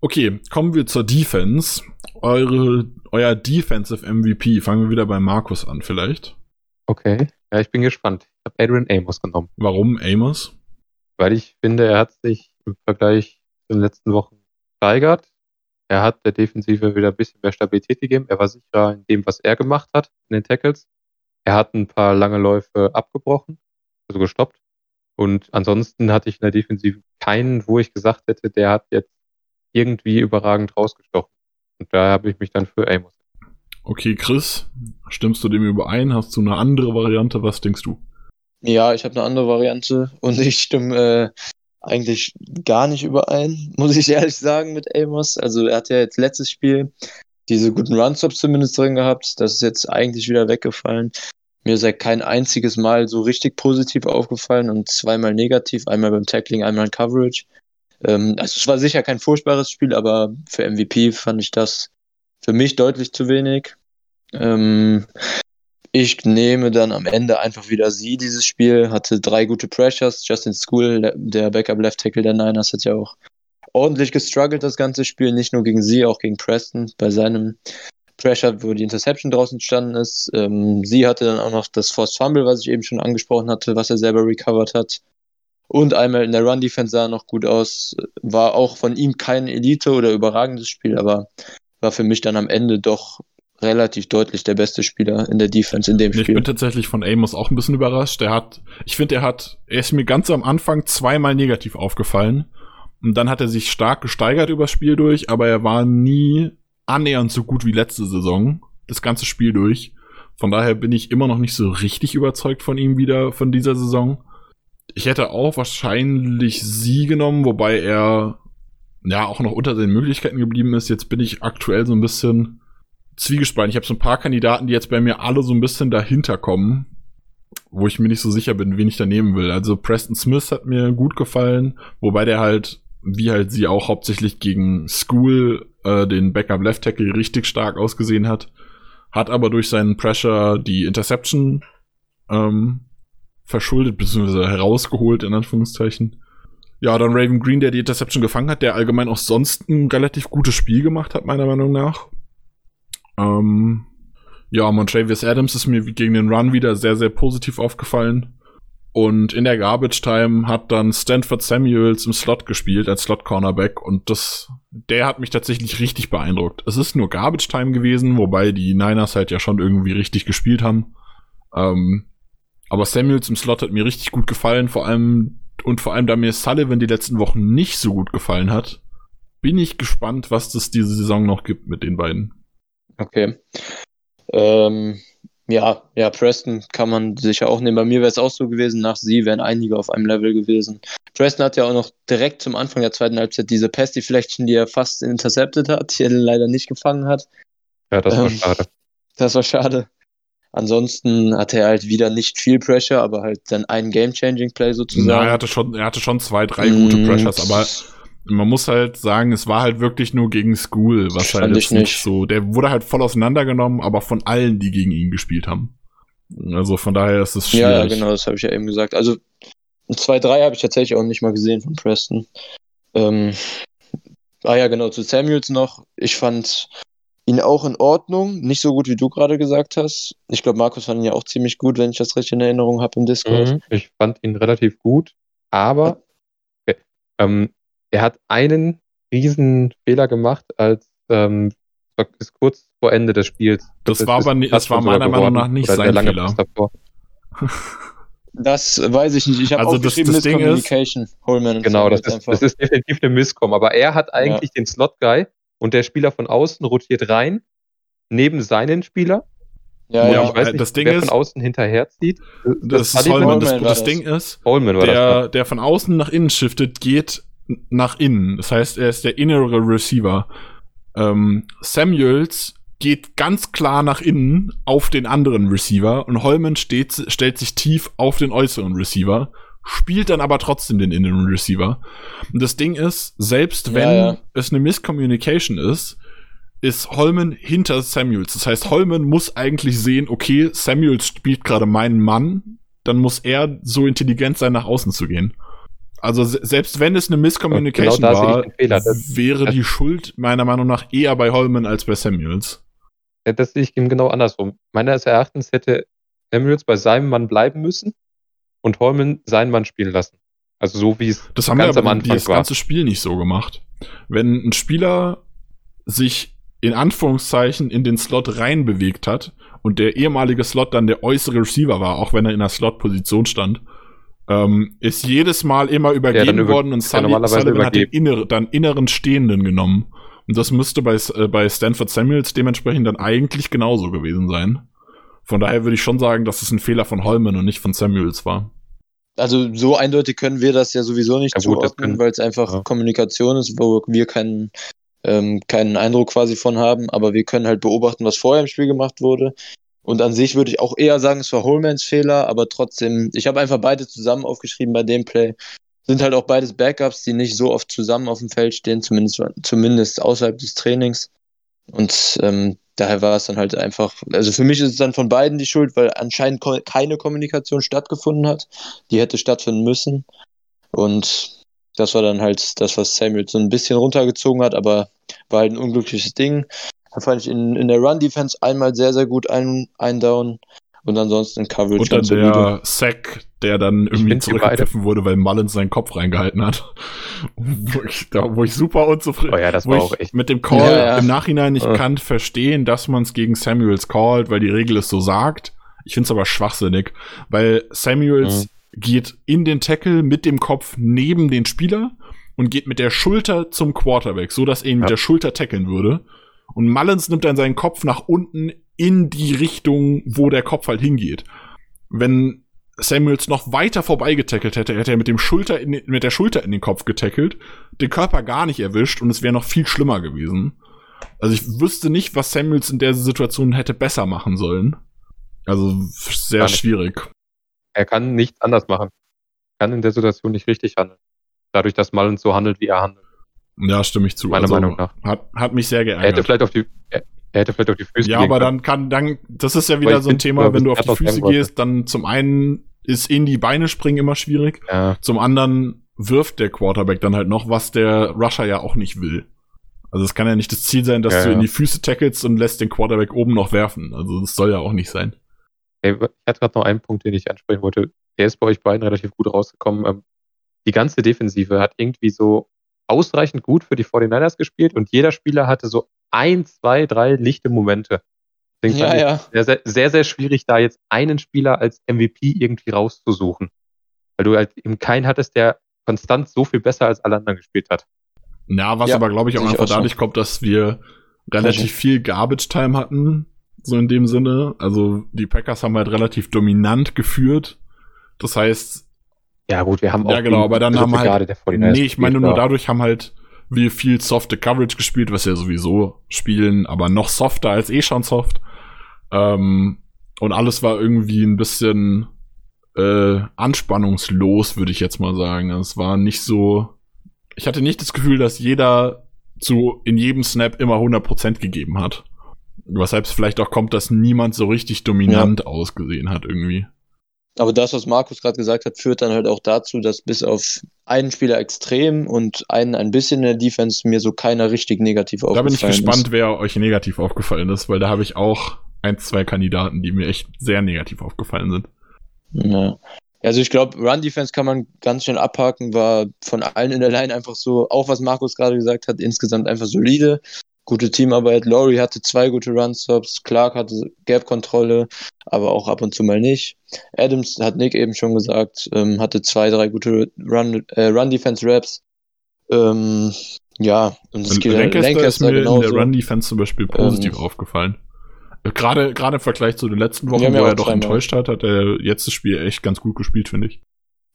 Okay, kommen wir zur Defense. Eure, euer Defensive MVP. Fangen wir wieder bei Markus an, vielleicht. Okay, ja, ich bin gespannt. Ich habe Adrian Amos genommen. Warum Amos? Weil ich finde, er hat sich im Vergleich zu den letzten Wochen steigert. Er hat der Defensive wieder ein bisschen mehr Stabilität gegeben. Er war sicherer in dem, was er gemacht hat, in den Tackles. Er hat ein paar lange Läufe abgebrochen, also gestoppt. Und ansonsten hatte ich in der Defensive keinen, wo ich gesagt hätte, der hat jetzt irgendwie überragend rausgestochen. Und da habe ich mich dann für Amos. Okay, Chris, stimmst du dem überein? Hast du eine andere Variante? Was denkst du? Ja, ich habe eine andere Variante und ich stimme äh, eigentlich gar nicht überein, muss ich ehrlich sagen, mit Amos. Also er hat ja jetzt letztes Spiel diese guten Runstops zumindest drin gehabt. Das ist jetzt eigentlich wieder weggefallen. Mir ist ja kein einziges Mal so richtig positiv aufgefallen und zweimal negativ, einmal beim Tackling, einmal in Coverage. Ähm, also es war sicher kein furchtbares Spiel, aber für MVP fand ich das für mich deutlich zu wenig. Ähm, ich nehme dann am Ende einfach wieder sie, dieses Spiel. Hatte drei gute Pressures. Justin School, der Backup Left Tackle der Niners, hat ja auch ordentlich gestruggelt das ganze Spiel. Nicht nur gegen sie, auch gegen Preston bei seinem Pressure, wo die Interception draußen entstanden ist. Ähm, sie hatte dann auch noch das Forced Fumble, was ich eben schon angesprochen hatte, was er selber recovered hat. Und einmal in der Run-Defense sah er noch gut aus. War auch von ihm kein Elite- oder überragendes Spiel, aber war für mich dann am Ende doch relativ deutlich der beste Spieler in der Defense in dem Spiel. Ich bin tatsächlich von Amos auch ein bisschen überrascht. Er hat, ich finde, er hat, er ist mir ganz am Anfang zweimal negativ aufgefallen. Und dann hat er sich stark gesteigert übers Spiel durch, aber er war nie annähernd so gut wie letzte Saison. Das ganze Spiel durch. Von daher bin ich immer noch nicht so richtig überzeugt von ihm wieder, von dieser Saison. Ich hätte auch wahrscheinlich sie genommen, wobei er ja auch noch unter den Möglichkeiten geblieben ist. Jetzt bin ich aktuell so ein bisschen zwiegespalten. Ich habe so ein paar Kandidaten, die jetzt bei mir alle so ein bisschen dahinter kommen, wo ich mir nicht so sicher bin, wen ich da nehmen will. Also Preston Smith hat mir gut gefallen, wobei der halt, wie halt sie auch hauptsächlich gegen School äh, den Backup Left Tackle richtig stark ausgesehen hat, hat aber durch seinen Pressure die Interception ähm, verschuldet bzw. herausgeholt in Anführungszeichen. Ja, dann Raven Green, der die Interception gefangen hat, der allgemein auch sonst ein relativ gutes Spiel gemacht hat, meiner Meinung nach. Ähm, ja, Montravius Adams ist mir gegen den Run wieder sehr, sehr positiv aufgefallen. Und in der Garbage Time hat dann Stanford Samuels im Slot gespielt als Slot Cornerback und das, der hat mich tatsächlich richtig beeindruckt. Es ist nur Garbage Time gewesen, wobei die Niners halt ja schon irgendwie richtig gespielt haben. Ähm, aber Samuels im Slot hat mir richtig gut gefallen, vor allem und vor allem da mir Sullivan die letzten Wochen nicht so gut gefallen hat, bin ich gespannt, was das diese Saison noch gibt mit den beiden. Okay. Ähm, ja, ja, Preston kann man sicher auch nehmen. Bei mir wäre es auch so gewesen, nach sie wären einige auf einem Level gewesen. Preston hat ja auch noch direkt zum Anfang der zweiten Halbzeit diese Pesty Flection, die er fast intercepted hat, die er leider nicht gefangen hat. Ja, das war ähm, schade. Das war schade. Ansonsten hatte er halt wieder nicht viel Pressure, aber halt dann ein Game-Changing-Play sozusagen. Ja, er hatte schon, er hatte schon zwei, drei gute mm, Pressures, aber man muss halt sagen, es war halt wirklich nur gegen School, was halt jetzt nicht. nicht so. Der wurde halt voll auseinandergenommen, aber von allen, die gegen ihn gespielt haben. Also von daher ist es schwierig. Ja, genau, das habe ich ja eben gesagt. Also 2-3 habe ich tatsächlich auch nicht mal gesehen von Preston. Ähm, ah ja, genau, zu Samuels noch. Ich fand ihn auch in Ordnung. Nicht so gut, wie du gerade gesagt hast. Ich glaube, Markus fand ihn ja auch ziemlich gut, wenn ich das richtig in Erinnerung habe im Discord. Mhm, ich fand ihn relativ gut, aber okay, ähm, er hat einen riesen Fehler gemacht, als ähm, ist kurz vor Ende des Spiels. Das, das war aber nie, das war meiner Meinung nach nicht sein Fehler. Das weiß ich nicht. Ich habe also auch das, geschrieben das Miscommunication. Ist, Holman genau, das ist, das ist, definitiv eine Misscom. Aber er hat eigentlich ja. den Slot-Guy und der Spieler von außen rotiert rein, neben seinen Spieler. Ja, ja, ich weiß nicht, das Ding wer ist, von außen hinterherzieht. Das, das ist Holman. Das, das, Ding ist, Holman der, das, der von außen nach innen shiftet, geht nach innen. Das heißt, er ist der innere Receiver. Ähm, Samuels geht ganz klar nach innen auf den anderen Receiver und Holman steht, stellt sich tief auf den äußeren Receiver spielt dann aber trotzdem den inneren Receiver. Und das Ding ist, selbst wenn ja, ja. es eine Miscommunication ist, ist Holman hinter Samuels. Das heißt, Holman muss eigentlich sehen, okay, Samuels spielt gerade meinen Mann, dann muss er so intelligent sein, nach außen zu gehen. Also selbst wenn es eine Miscommunication genau war, wäre die Schuld meiner Meinung nach eher bei Holman als bei Samuels. Das sehe ich ihm genau andersrum. Meines Erachtens hätte Samuels bei seinem Mann bleiben müssen und Holman seinen Mann spielen lassen. Also so wie es das haben ganz wir aber am Anfang das ganze Spiel nicht so gemacht. Wenn ein Spieler sich in Anführungszeichen in den Slot reinbewegt hat und der ehemalige Slot dann der äußere Receiver war, auch wenn er in der Slot-Position stand, ähm, ist jedes Mal immer übergeben ja, über, worden und Sully, Sullivan hat den innere, dann inneren Stehenden genommen. Und das müsste bei, äh, bei Stanford Samuels dementsprechend dann eigentlich genauso gewesen sein. Von daher würde ich schon sagen, dass es ein Fehler von Holman und nicht von Samuels war. Also so eindeutig können wir das ja sowieso nicht ja, zuordnen, weil es einfach ja. Kommunikation ist, wo wir keinen, ähm, keinen Eindruck quasi von haben, aber wir können halt beobachten, was vorher im Spiel gemacht wurde. Und an sich würde ich auch eher sagen, es war Holmans Fehler, aber trotzdem, ich habe einfach beide zusammen aufgeschrieben bei dem Play. Sind halt auch beides Backups, die nicht so oft zusammen auf dem Feld stehen, zumindest, zumindest außerhalb des Trainings. Und ähm, daher war es dann halt einfach, also für mich ist es dann von beiden die Schuld, weil anscheinend keine Kommunikation stattgefunden hat. Die hätte stattfinden müssen. Und das war dann halt das, was Samuel so ein bisschen runtergezogen hat, aber war halt ein unglückliches Ding. Da fand ich in, in der Run-Defense einmal sehr, sehr gut ein, eindown und ansonsten in Coverage Und dann ganz der. Sack, der dann irgendwie zurückgepfiffen wurde, weil Mullins seinen Kopf reingehalten hat. wo, ich, da, wo ich super unzufrieden Oh ja, das wo war ich auch echt. mit dem Call Ja, ja. im Nachhinein nicht Ja. kann verstehen, dass man es gegen Samuels callt, weil die Regel es so sagt. Ich finde es aber schwachsinnig, weil Samuels Mhm. geht in den Tackle mit dem Kopf neben den Spieler und geht mit der Schulter zum Quarterback, so dass er ihn mit der Schulter tackeln würde. Und Mullins nimmt dann seinen Kopf nach unten in die Richtung, wo der Kopf halt hingeht. Wenn Samuels noch weiter vorbei getackelt hätte, hätte er mit dem Schulter in, mit der Schulter in den Kopf getackelt, den Körper gar nicht erwischt und es wäre noch viel schlimmer gewesen. Also ich wüsste nicht, was Samuels in der Situation hätte besser machen sollen. Also sehr schwierig. Er kann nichts anders machen. Kann in der Situation nicht richtig handeln. Dadurch, dass Mullins so handelt, wie er handelt. Ja, stimme ich zu. Meiner also, Meinung nach. Hat, hat mich sehr Er hätte geärgert. vielleicht auf die, er, er hätte vielleicht auf die Füße Ja, aber dann kann, dann, das ist ja wieder so ein Thema, wenn du auf die Füße gehst, dann zum einen ist in die Beine springen immer schwierig, Ja, zum anderen wirft der Quarterback dann halt noch, was der Rusher ja auch nicht will. Also es kann ja nicht das Ziel sein, dass Ja, du in die Füße tackelst und lässt den Quarterback oben noch werfen. Also das soll ja auch nicht sein. Ey, ich hatte gerade noch einen Punkt, den ich ansprechen wollte. Der ist bei euch beiden relativ gut rausgekommen. Ähm, Die ganze Defensive hat irgendwie so ausreichend gut für die 49ers gespielt und jeder Spieler hatte so ein, zwei, drei lichte Momente. Deswegen Ja, ich ja. Sehr, sehr, sehr, sehr schwierig, da jetzt einen Spieler als MVP irgendwie rauszusuchen. Weil du halt eben keinen hattest, der konstant so viel besser als alle anderen gespielt hat. Ja, was Ja, aber, glaube ich, auch einfach auch dadurch kommt, dass wir relativ viel Garbage-Time hatten, so in dem Sinne. Also die Packers haben halt relativ dominant geführt. Das heißt, Ja, gut, wir haben auch Ja, genau, aber dann haben halt, Garde der 49ers nee, ich meine nur dadurch haben halt wir viel softe Coverage gespielt, was wir sowieso spielen, aber noch softer als eh schon soft. Ähm, und alles war irgendwie ein bisschen äh, anspannungslos, würde ich jetzt mal sagen. Es war nicht so, ich hatte nicht das Gefühl, dass jeder zu in jedem Snap immer 100% gegeben hat. Weshalb es vielleicht auch kommt, dass niemand so richtig dominant ausgesehen hat irgendwie. Aber das, was Markus gerade gesagt hat, führt dann halt auch dazu, dass bis auf einen Spieler extrem und einen ein bisschen in der Defense mir so keiner richtig negativ Da aufgefallen bin ich gespannt, ist. wer euch negativ aufgefallen ist, weil da habe ich auch ein, zwei Kandidaten, die mir echt sehr negativ aufgefallen sind. Ja. Also ich glaube, Run Defense kann man ganz schnell abhaken, war von allen in der Line einfach so, auch was Markus gerade gesagt hat, insgesamt einfach solide. Gute Teamarbeit. Laurie hatte zwei gute Run-Stops, Clark hatte Gap-Kontrolle, aber auch ab und zu mal nicht. Adams, hat Nick eben schon gesagt, ähm, hatte zwei, drei gute Run, äh, Run-Defense-Raps. Ähm, ja, und es geht Lancaster, ist mir in genauso. der Run-Defense zum Beispiel positiv Ähm, aufgefallen. Äh, Gerade, gerade im Vergleich zu den letzten Wochen, Ja, wo er doch enttäuscht hat, hat er jetzt das Spiel echt ganz gut gespielt, finde ich.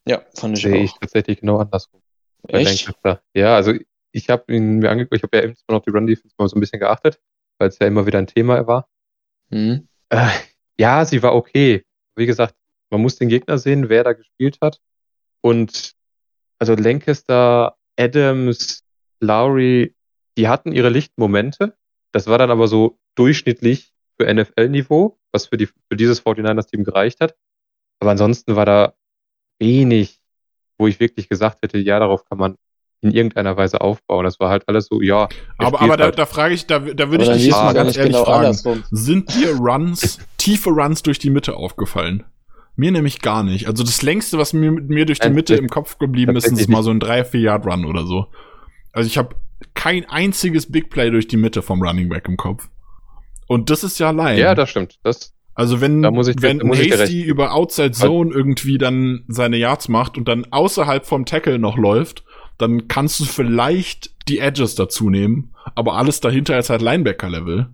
Ja, fand ich Sehe ich tatsächlich genau andersrum. bei Echt? Lancaster. Ja, also ich habe ihn mir angeguckt, ich habe ja eben noch die Run Defense mal so ein bisschen geachtet, weil es ja immer wieder ein Thema war. Hm. Äh, ja, sie war okay. Wie gesagt, man muss den Gegner sehen, wer da gespielt hat. Und also Lancaster, Adams, Lowry, die hatten ihre Lichtmomente. Das war dann aber so durchschnittlich für NFL-Niveau, was für, die, für dieses 49ers-Team gereicht hat. Aber ansonsten war da wenig, wo ich wirklich gesagt hätte, ja, darauf kann man in irgendeiner Weise aufbauen. Das war halt alles so, ja. Aber, aber da, halt. da frage ich, da, da würde ich dich jetzt mal ganz ehrlich genau fragen. andersrum. Sind dir Runs, tiefe Runs durch die Mitte aufgefallen? Mir nämlich gar nicht. Also das längste, was mir, mir durch die Nein, Mitte das- im Kopf geblieben ist, ist mal so ein 3-4 Yard Run oder so. Also ich habe kein einziges Big Play durch die Mitte vom Running Back im Kopf. Und das ist ja allein. Ja, das stimmt. Das, Also wenn, Da muss ich wenn da muss Hasty über Outside Zone irgendwie dann seine Yards macht und dann außerhalb vom Tackle noch läuft, dann kannst du vielleicht die Edges dazu nehmen, aber alles dahinter ist halt Linebacker-Level.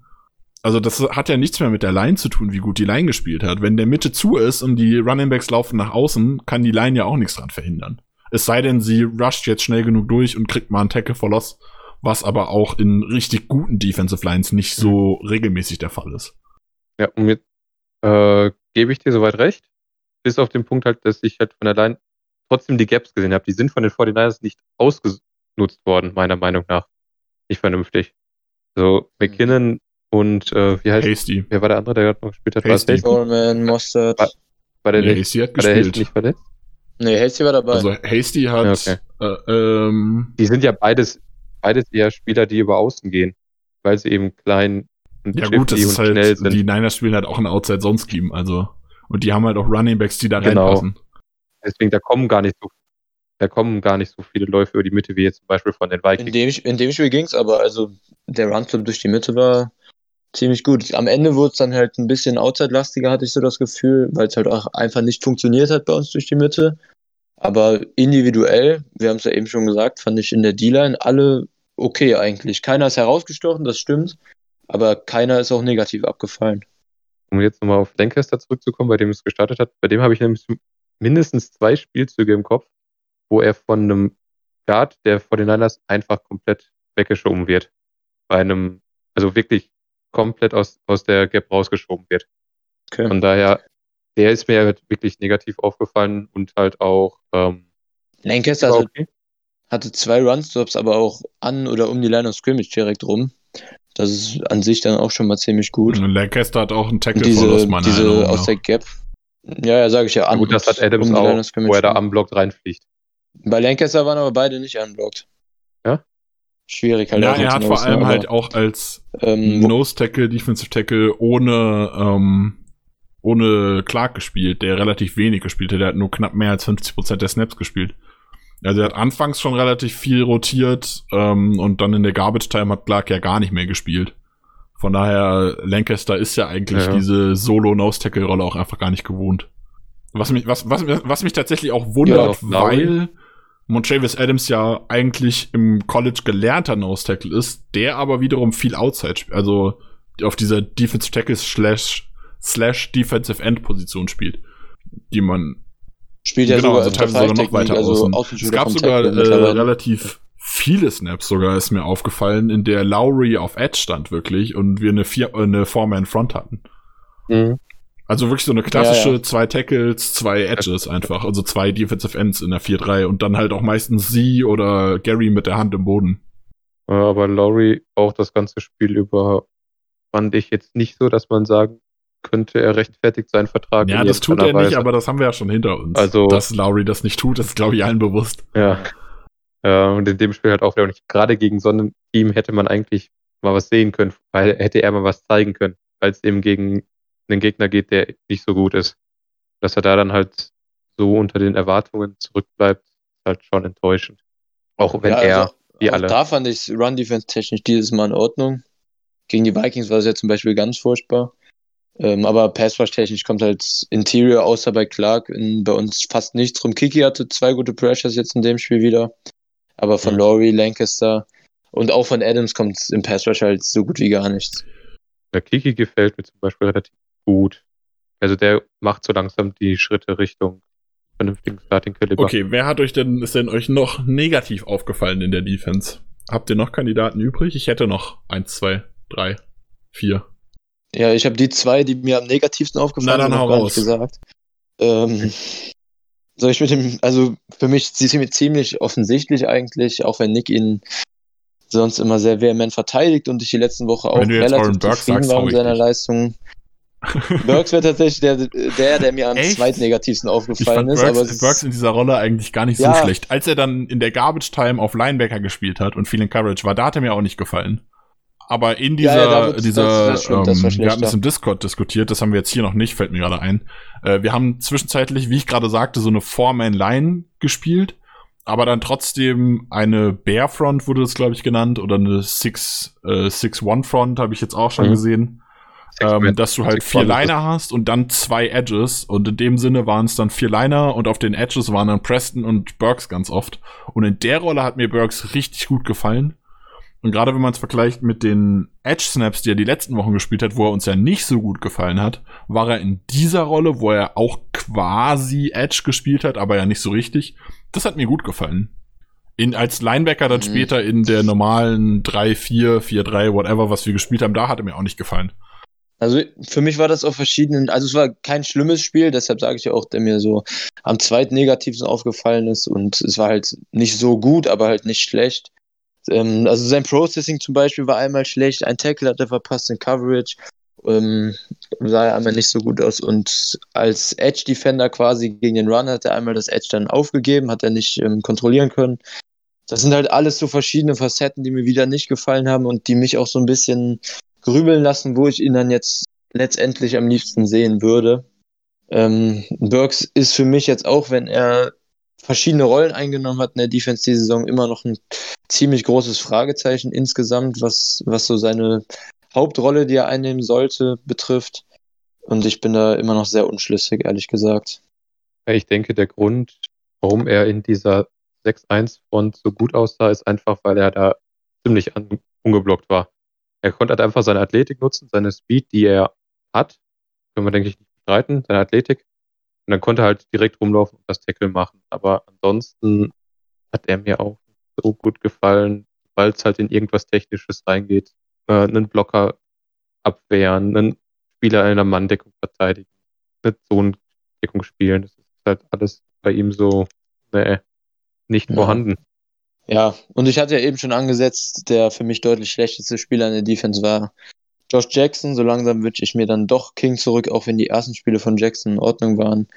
Also das hat ja nichts mehr mit der Line zu tun, wie gut die Line gespielt hat. Wenn der Mitte zu ist und die Running Backs laufen nach außen, kann die Line ja auch nichts dran verhindern. Es sei denn, sie rusht jetzt schnell genug durch und kriegt mal einen Tackle for Loss, was aber auch in richtig guten Defensive Lines nicht so regelmäßig der Fall ist. ja, und mit, äh, gebe ich dir soweit recht. Bis auf den Punkt halt, dass ich halt von der Line trotzdem die Gaps gesehen habe. Die sind von den 49ers nicht ausgenutzt worden, meiner Meinung nach. Nicht vernünftig. So, McKinnon und, äh, wie heißt, Hasty. wer war der andere, der gerade noch gespielt hat? Hasty. Hasty? Coleman, Mostert. War- War der, Nee, nicht, Hasty hat war der Hasty gespielt. nicht verletzt? Nee, Hasty war dabei. Also Hasty hat Ja, okay. äh, ähm, Die sind ja beides, beides eher Spieler, die über außen gehen, weil sie eben klein und Ja gut, das ist und schnell halt, sind. die Niners spielen halt auch ein Outside-Zone-Scheme, also. Und die haben halt auch Running Backs, die da Genau. reinpassen. Deswegen, da kommen gar nicht so, da kommen gar nicht so viele Läufe über die Mitte, wie jetzt zum Beispiel von den In Vikings. dem, in dem Spiel ging es aber, also der Runflip durch die Mitte war ziemlich gut. Am Ende wurde es dann halt ein bisschen outside-lastiger, hatte ich so das Gefühl, weil es halt auch einfach nicht funktioniert hat bei uns durch die Mitte. Aber individuell, wir haben es ja eben schon gesagt, fand ich in der D-Line alle okay eigentlich. Keiner ist herausgestochen, das stimmt, aber keiner ist auch negativ abgefallen. Um jetzt nochmal auf Lancaster zurückzukommen, bei dem es gestartet hat, bei dem habe ich nämlich mindestens zwei Spielzüge im Kopf, wo er von einem Guard, der vor den Niners einfach komplett weggeschoben wird. Bei einem, also wirklich komplett aus, aus der Gap rausgeschoben wird. Okay. Von daher, der ist mir halt wirklich negativ aufgefallen und halt auch ähm, Lancaster hatte, okay. hatte zwei Runstops, aber auch an oder um die Line of Scrimmage direkt rum. Das ist an sich dann auch schon mal ziemlich gut. Und Lancaster hat auch einen Tackle Und voll aus diese, meiner diese Erinnerung. aus der Gap. Ja, ja, sage ich ja gut, das hat Adams auch, wo er da rum. unblockt reinfliegt. Bei Lancaster waren aber beide nicht unblocked. Ja? Schwierig halt. Ja, er hat vor allem aber, halt auch als Ähm, Nose Tackle, Defensive Tackle ohne, ähm, ohne Clark gespielt, der relativ wenig gespielt hat. Der hat nur knapp mehr als 50% der Snaps gespielt. Also er hat anfangs schon relativ viel rotiert ähm, und dann in der Garbage Time hat Clark ja gar nicht mehr gespielt. Von daher, Lancaster ist ja eigentlich Ja. diese Solo-Nose-Tackle-Rolle auch einfach gar nicht gewohnt. Was mich, was, was, was mich tatsächlich auch wundert, Ja, weil Montravis Adams ja eigentlich im College gelernter Nose Tackle ist, der aber wiederum viel Outside spielt, also auf dieser Defensive Tackle slash, slash Defensive End Position spielt, die man spielt ja genau, sogar also teilweise sogar noch weiter also außen. Es gab sogar äh, relativ viele Snaps sogar, ist mir aufgefallen, in der Lowry auf Edge stand wirklich und wir eine, vier, äh, eine Four-Man-Front hatten. Mhm. Also wirklich so eine klassische Ja, ja. zwei Tackles, zwei Edges einfach. Also zwei Defensive Ends in der 4-3 und dann halt auch meistens sie oder Gary mit der Hand im Boden. Äh, Aber Laurie auch das ganze Spiel über fand ich jetzt nicht so, dass man sagen könnte, er rechtfertigt seinen Vertrag. Ja, das tut er nicht, Weise. aber das haben wir ja schon hinter uns. Also- Dass Lowry das nicht tut, ist glaube ich allen bewusst. Ja. Ja. Und in dem Spiel halt auch wieder nicht. Gerade gegen so ein Team hätte man eigentlich mal was sehen können, weil hätte er mal was zeigen können, als es eben gegen einen Gegner geht, der nicht so gut ist. Dass er da dann halt so unter den Erwartungen zurückbleibt, ist halt schon enttäuschend. Auch wenn Ja, er, also, wie auch alle. Da fand ich Run-Defense technisch dieses Mal in Ordnung. Gegen die Vikings war es ja zum Beispiel ganz furchtbar. Ähm, aber Pass-Rush-technisch kommt halt Interior außer bei Clark in, bei uns fast nichts rum. Kiki hatte zwei gute Pressures jetzt in dem Spiel wieder. Aber von Mhm. Laurie, Lancaster und auch von Adams kommt im Pass-Rush halt so gut wie gar nichts. Der Kiki gefällt mir zum Beispiel relativ gut. Also der macht so langsam die Schritte Richtung vernünftigen Starting-Kaliber. Okay, wer hat euch denn, ist denn euch noch negativ aufgefallen in der Defense? Habt ihr noch Kandidaten übrig? Ich hätte noch eins, zwei, drei, vier. Ja, ich habe die zwei, die mir am negativsten aufgefallen sind, noch gar raus. nicht gesagt. Ähm, soll ich mit dem, also für mich ziemlich, ziemlich offensichtlich eigentlich, auch wenn Nick ihn sonst immer sehr vehement verteidigt und ich die letzten Woche auch Wenn du jetzt relativ zufrieden war mit seiner. Leistung. Burks wäre tatsächlich der, der, der mir am Echt? zweitnegativsten aufgefallen ist. aber Burks, es Burks in dieser Rolle eigentlich gar nicht Ja. so schlecht. Als er dann in der Garbage Time auf Linebacker gespielt hat und viel in Coverage war, da hat er mir auch nicht gefallen. Aber in dieser, Ja, ja, dieser, das- das stimmt, ähm, wir hatten es im Discord diskutiert, das haben wir jetzt hier noch nicht, fällt mir gerade ein. Äh, wir haben zwischenzeitlich, wie ich gerade sagte, so eine Four-Man-Line gespielt, aber dann trotzdem eine Bear-Front wurde das, glaube ich, genannt, oder eine Six, äh, Six-One-Front habe ich jetzt auch schon Mhm. gesehen. Ähm, dass du halt Six vier. Liner hast und dann zwei Edges. Und in dem Sinne waren es dann vier Liner und auf den Edges waren dann Preston und Burks ganz oft. Und in der Rolle hat mir Burks richtig gut gefallen. Und gerade wenn man es vergleicht mit den Edge-Snaps, die er die letzten Wochen gespielt hat, wo er uns ja nicht so gut gefallen hat, war er in dieser Rolle, wo er auch quasi Edge gespielt hat, aber ja nicht so richtig. Das hat mir gut gefallen. In, als Linebacker dann Mhm. später in der normalen 3-4, 4-3, whatever, was wir gespielt haben, da hat er mir auch nicht gefallen. Also für mich war das auf verschiedenen, also es war kein schlimmes Spiel, deshalb sage ich ja auch, der mir so am zweitnegativsten aufgefallen ist und es war halt nicht so gut, aber halt nicht schlecht. Ähm, also sein Processing zum Beispiel war einmal schlecht, ein Tackle hat er verpasst in Coverage, ähm, sah er einmal nicht so gut aus und als Edge Defender quasi gegen den Run hat er einmal das Edge dann aufgegeben, hat er nicht ähm, kontrollieren können. Das sind halt alles so verschiedene Facetten, die mir wieder nicht gefallen haben und die mich auch so ein bisschen grübeln lassen, wo ich ihn dann jetzt letztendlich am liebsten sehen würde. Ähm, Burks ist für mich jetzt auch, wenn er verschiedene Rollen eingenommen hat in der Defense die Saison, immer noch ein ziemlich großes Fragezeichen insgesamt, was, was so seine Hauptrolle, die er einnehmen sollte, betrifft. Und ich bin da immer noch sehr unschlüssig, ehrlich gesagt. Ich denke, der Grund, warum er in dieser 6-1-Front so gut aussah, ist einfach, weil er da ziemlich ungeblockt war. Er konnte halt einfach seine Athletik nutzen, seine Speed, die er hat. Können wir, denke ich, nicht bestreiten, seine Athletik. Und dann konnte er halt direkt rumlaufen und das Tackle machen. Aber ansonsten hat er mir auch so gut gefallen, weil es halt in irgendwas Technisches reingeht. Äh, einen Blocker abwehren, einen Spieler in einer Manndeckung verteidigen, eine Zonendeckung spielen. Das ist halt alles bei ihm so, nee, nicht ja. vorhanden. Ja, und ich hatte ja eben schon angesetzt, der für mich deutlich schlechteste Spieler in der Defense war Josh Jackson. So langsam wünsche ich mir dann doch King zurück, auch wenn die ersten Spiele von Jackson in Ordnung waren.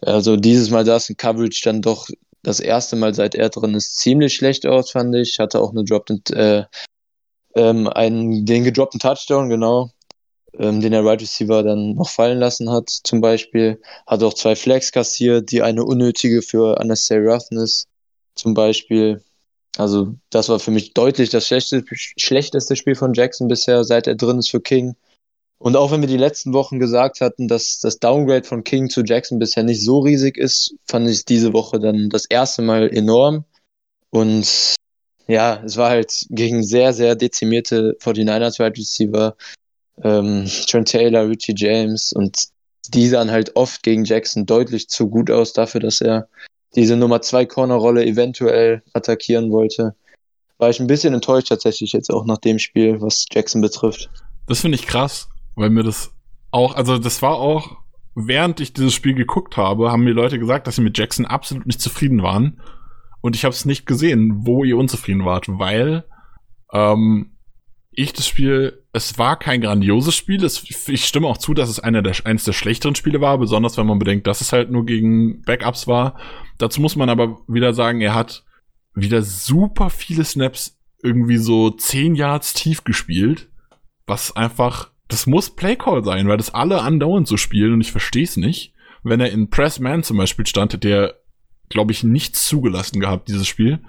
Also dieses Mal sah es in Coverage dann doch das erste Mal, seit er drin ist, ziemlich schlecht aus, fand ich. Hatte auch eine dropped, äh, ähm, einen, den gedroppten Touchdown, genau, ähm, den der Right Receiver dann noch fallen lassen hat, zum Beispiel. Hat auch zwei Flags kassiert, die eine unnötige für Unnecessary Roughness, zum Beispiel. Also das war für mich deutlich das schlechteste, Spiel von Jackson bisher, seit er drin ist für King. Und auch wenn wir die letzten Wochen gesagt hatten, dass das Downgrade von King zu Jackson bisher nicht so riesig ist, fand ich diese Woche dann das erste Mal enorm. Und ja, es war halt gegen sehr, sehr dezimierte 49ers Wide Receiver, ähm, Trent Taylor, Richie James und die sahen halt oft gegen Jackson deutlich zu gut aus dafür, dass er diese Nummer 2 Corner-Rolle eventuell attackieren wollte. War ich ein bisschen enttäuscht tatsächlich jetzt auch nach dem Spiel, was Jackson betrifft. Das finde ich krass, weil mir das auch, also das war auch, während ich dieses Spiel geguckt habe, haben mir Leute gesagt, dass sie mit Jackson absolut nicht zufrieden waren. Und ich habe es nicht gesehen, wo ihr unzufrieden wart, weil ähm, ich das Spiel, es war kein grandioses Spiel. Es, ich stimme auch zu, dass es einer der, eines der schlechteren Spiele war, besonders wenn man bedenkt, dass es halt nur gegen Backups war. Dazu muss man aber wieder sagen, er hat wieder super viele Snaps irgendwie so zehn Yards tief gespielt, was einfach, das muss Playcall sein, weil das alle andauernd so spielen und ich verstehe es nicht. Wenn er in Press Man zum Beispiel stand, der, glaube ich, nichts zugelassen gehabt, dieses Spiel.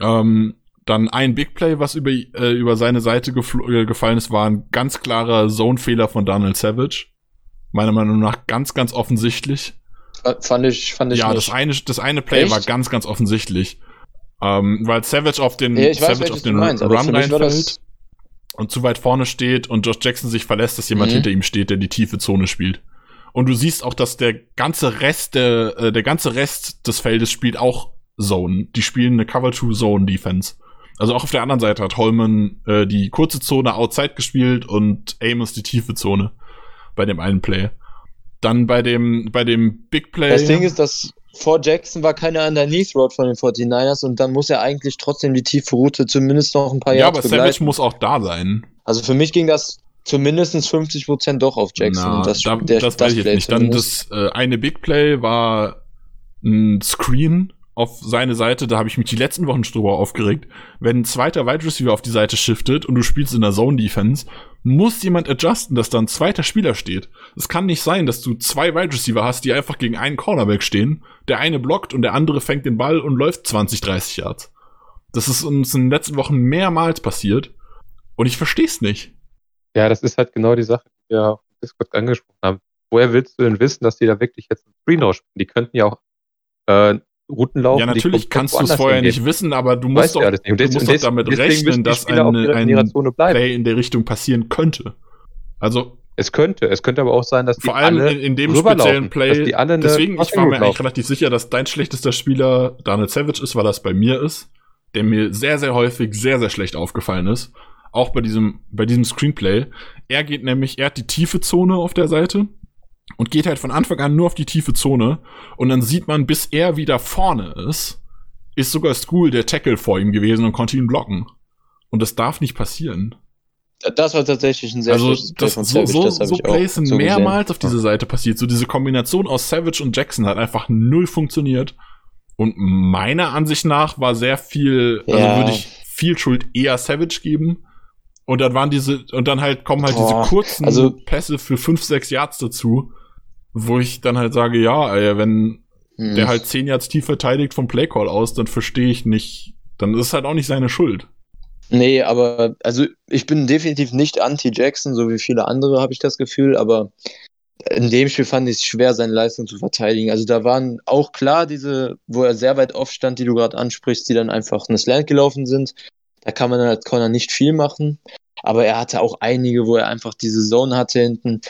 Ähm, dann ein Big Play, was über, äh, über seine Seite äh, gefallen ist, war ein ganz klarer Zone-Fehler von Donald Savage. Meiner Meinung nach ganz, ganz offensichtlich. Fand ich, fand ich Ja, nicht. das eine, das eine Play Echt? war ganz, ganz offensichtlich. Ähm, weil Savage auf den, ja, Savage weiß, auf den meinst, Run reinfällt und zu weit vorne steht und Josh Jackson sich verlässt, dass jemand mhm. hinter ihm steht, der die tiefe Zone spielt. Und du siehst auch, dass der ganze Rest der, äh, der ganze Rest des Feldes spielt auch Zone. Die spielen eine Cover-2-Zone-Defense. Also auch auf der anderen Seite hat Holman äh, die kurze Zone outside gespielt und Amos die tiefe Zone bei dem einen Play. Dann bei dem, bei dem Big Play. Das Ding ist, dass vor Jackson war keine Underneath Road von den 49ers und dann muss er eigentlich trotzdem die tiefe Route zumindest noch ein paar Jahre. Ja, aber begleiten. Savage muss auch da sein. Also für mich ging das zumindest 50% doch auf Jackson. Na, das, da, der, das, das weiß ich jetzt nicht. Dann das äh, eine Big Play war ein Screen auf seine Seite, da habe ich mich die letzten Wochen schon drüber aufgeregt. Wenn ein zweiter Wide Receiver auf die Seite shiftet und du spielst in der Zone Defense, muss jemand adjusten, dass da ein zweiter Spieler steht. Es kann nicht sein, dass du zwei Wide Receiver hast, die einfach gegen einen Cornerback stehen. Der eine blockt und der andere fängt den Ball und läuft 20, 30 Yards. Das ist uns in den letzten Wochen mehrmals passiert. Und ich verstehe es nicht. Ja, das ist halt genau die Sache, die wir auf Discord angesprochen haben. Woher willst du denn wissen, dass die da wirklich jetzt ein Screen spielen? Die könnten ja auch äh, Routen laufen. Ja, natürlich kannst du es vorher hingehen. nicht wissen, aber du musst doch, ja du musst doch damit rechnen, dass eine, ein Play in der Richtung passieren könnte. Also es könnte, es könnte aber auch sein, dass die vor allem in, in dem speziellen Play. deswegen, ich war mir eigentlich relativ sicher, dass dein schlechtester Spieler Daniel Savage ist, weil das bei mir ist, der mir sehr, sehr häufig sehr, sehr schlecht aufgefallen ist. Auch bei diesem, bei diesem Screenplay. Er geht nämlich, er hat die tiefe Zone auf der Seite und geht halt von Anfang an nur auf die tiefe Zone und dann sieht man, bis er wieder vorne ist, ist sogar School der Tackle vor ihm gewesen und konnte ihn blocken. Und das darf nicht passieren. Das war tatsächlich ein sehr also das, Savage, so, so, so Plays sind so mehrmals gesehen. auf diese Seite passiert. So diese Kombination aus Savage und Jackson hat einfach null funktioniert. Und meiner Ansicht nach war sehr viel, also ja. also würde ich viel Schuld eher Savage geben. Und dann waren diese, und dann halt kommen halt Boah, diese kurzen also- Pässe für 5, 6 Yards dazu, wo ich dann halt sage, ja, ey, wenn Hm. der halt 10 Yards tief verteidigt vom Playcall aus, dann verstehe ich nicht, dann ist es halt auch nicht seine Schuld. Nee, aber also ich bin definitiv nicht anti-Jackson, so wie viele andere habe ich das Gefühl, aber in dem Spiel fand ich es schwer, seine Leistung zu verteidigen. Also da waren auch klar diese, wo er sehr weit off stand, die du gerade ansprichst, die dann einfach eine Slant gelaufen sind. Da kann man dann als Corner nicht viel machen. Aber er hatte auch einige, wo er einfach diese Zone hatte hinten,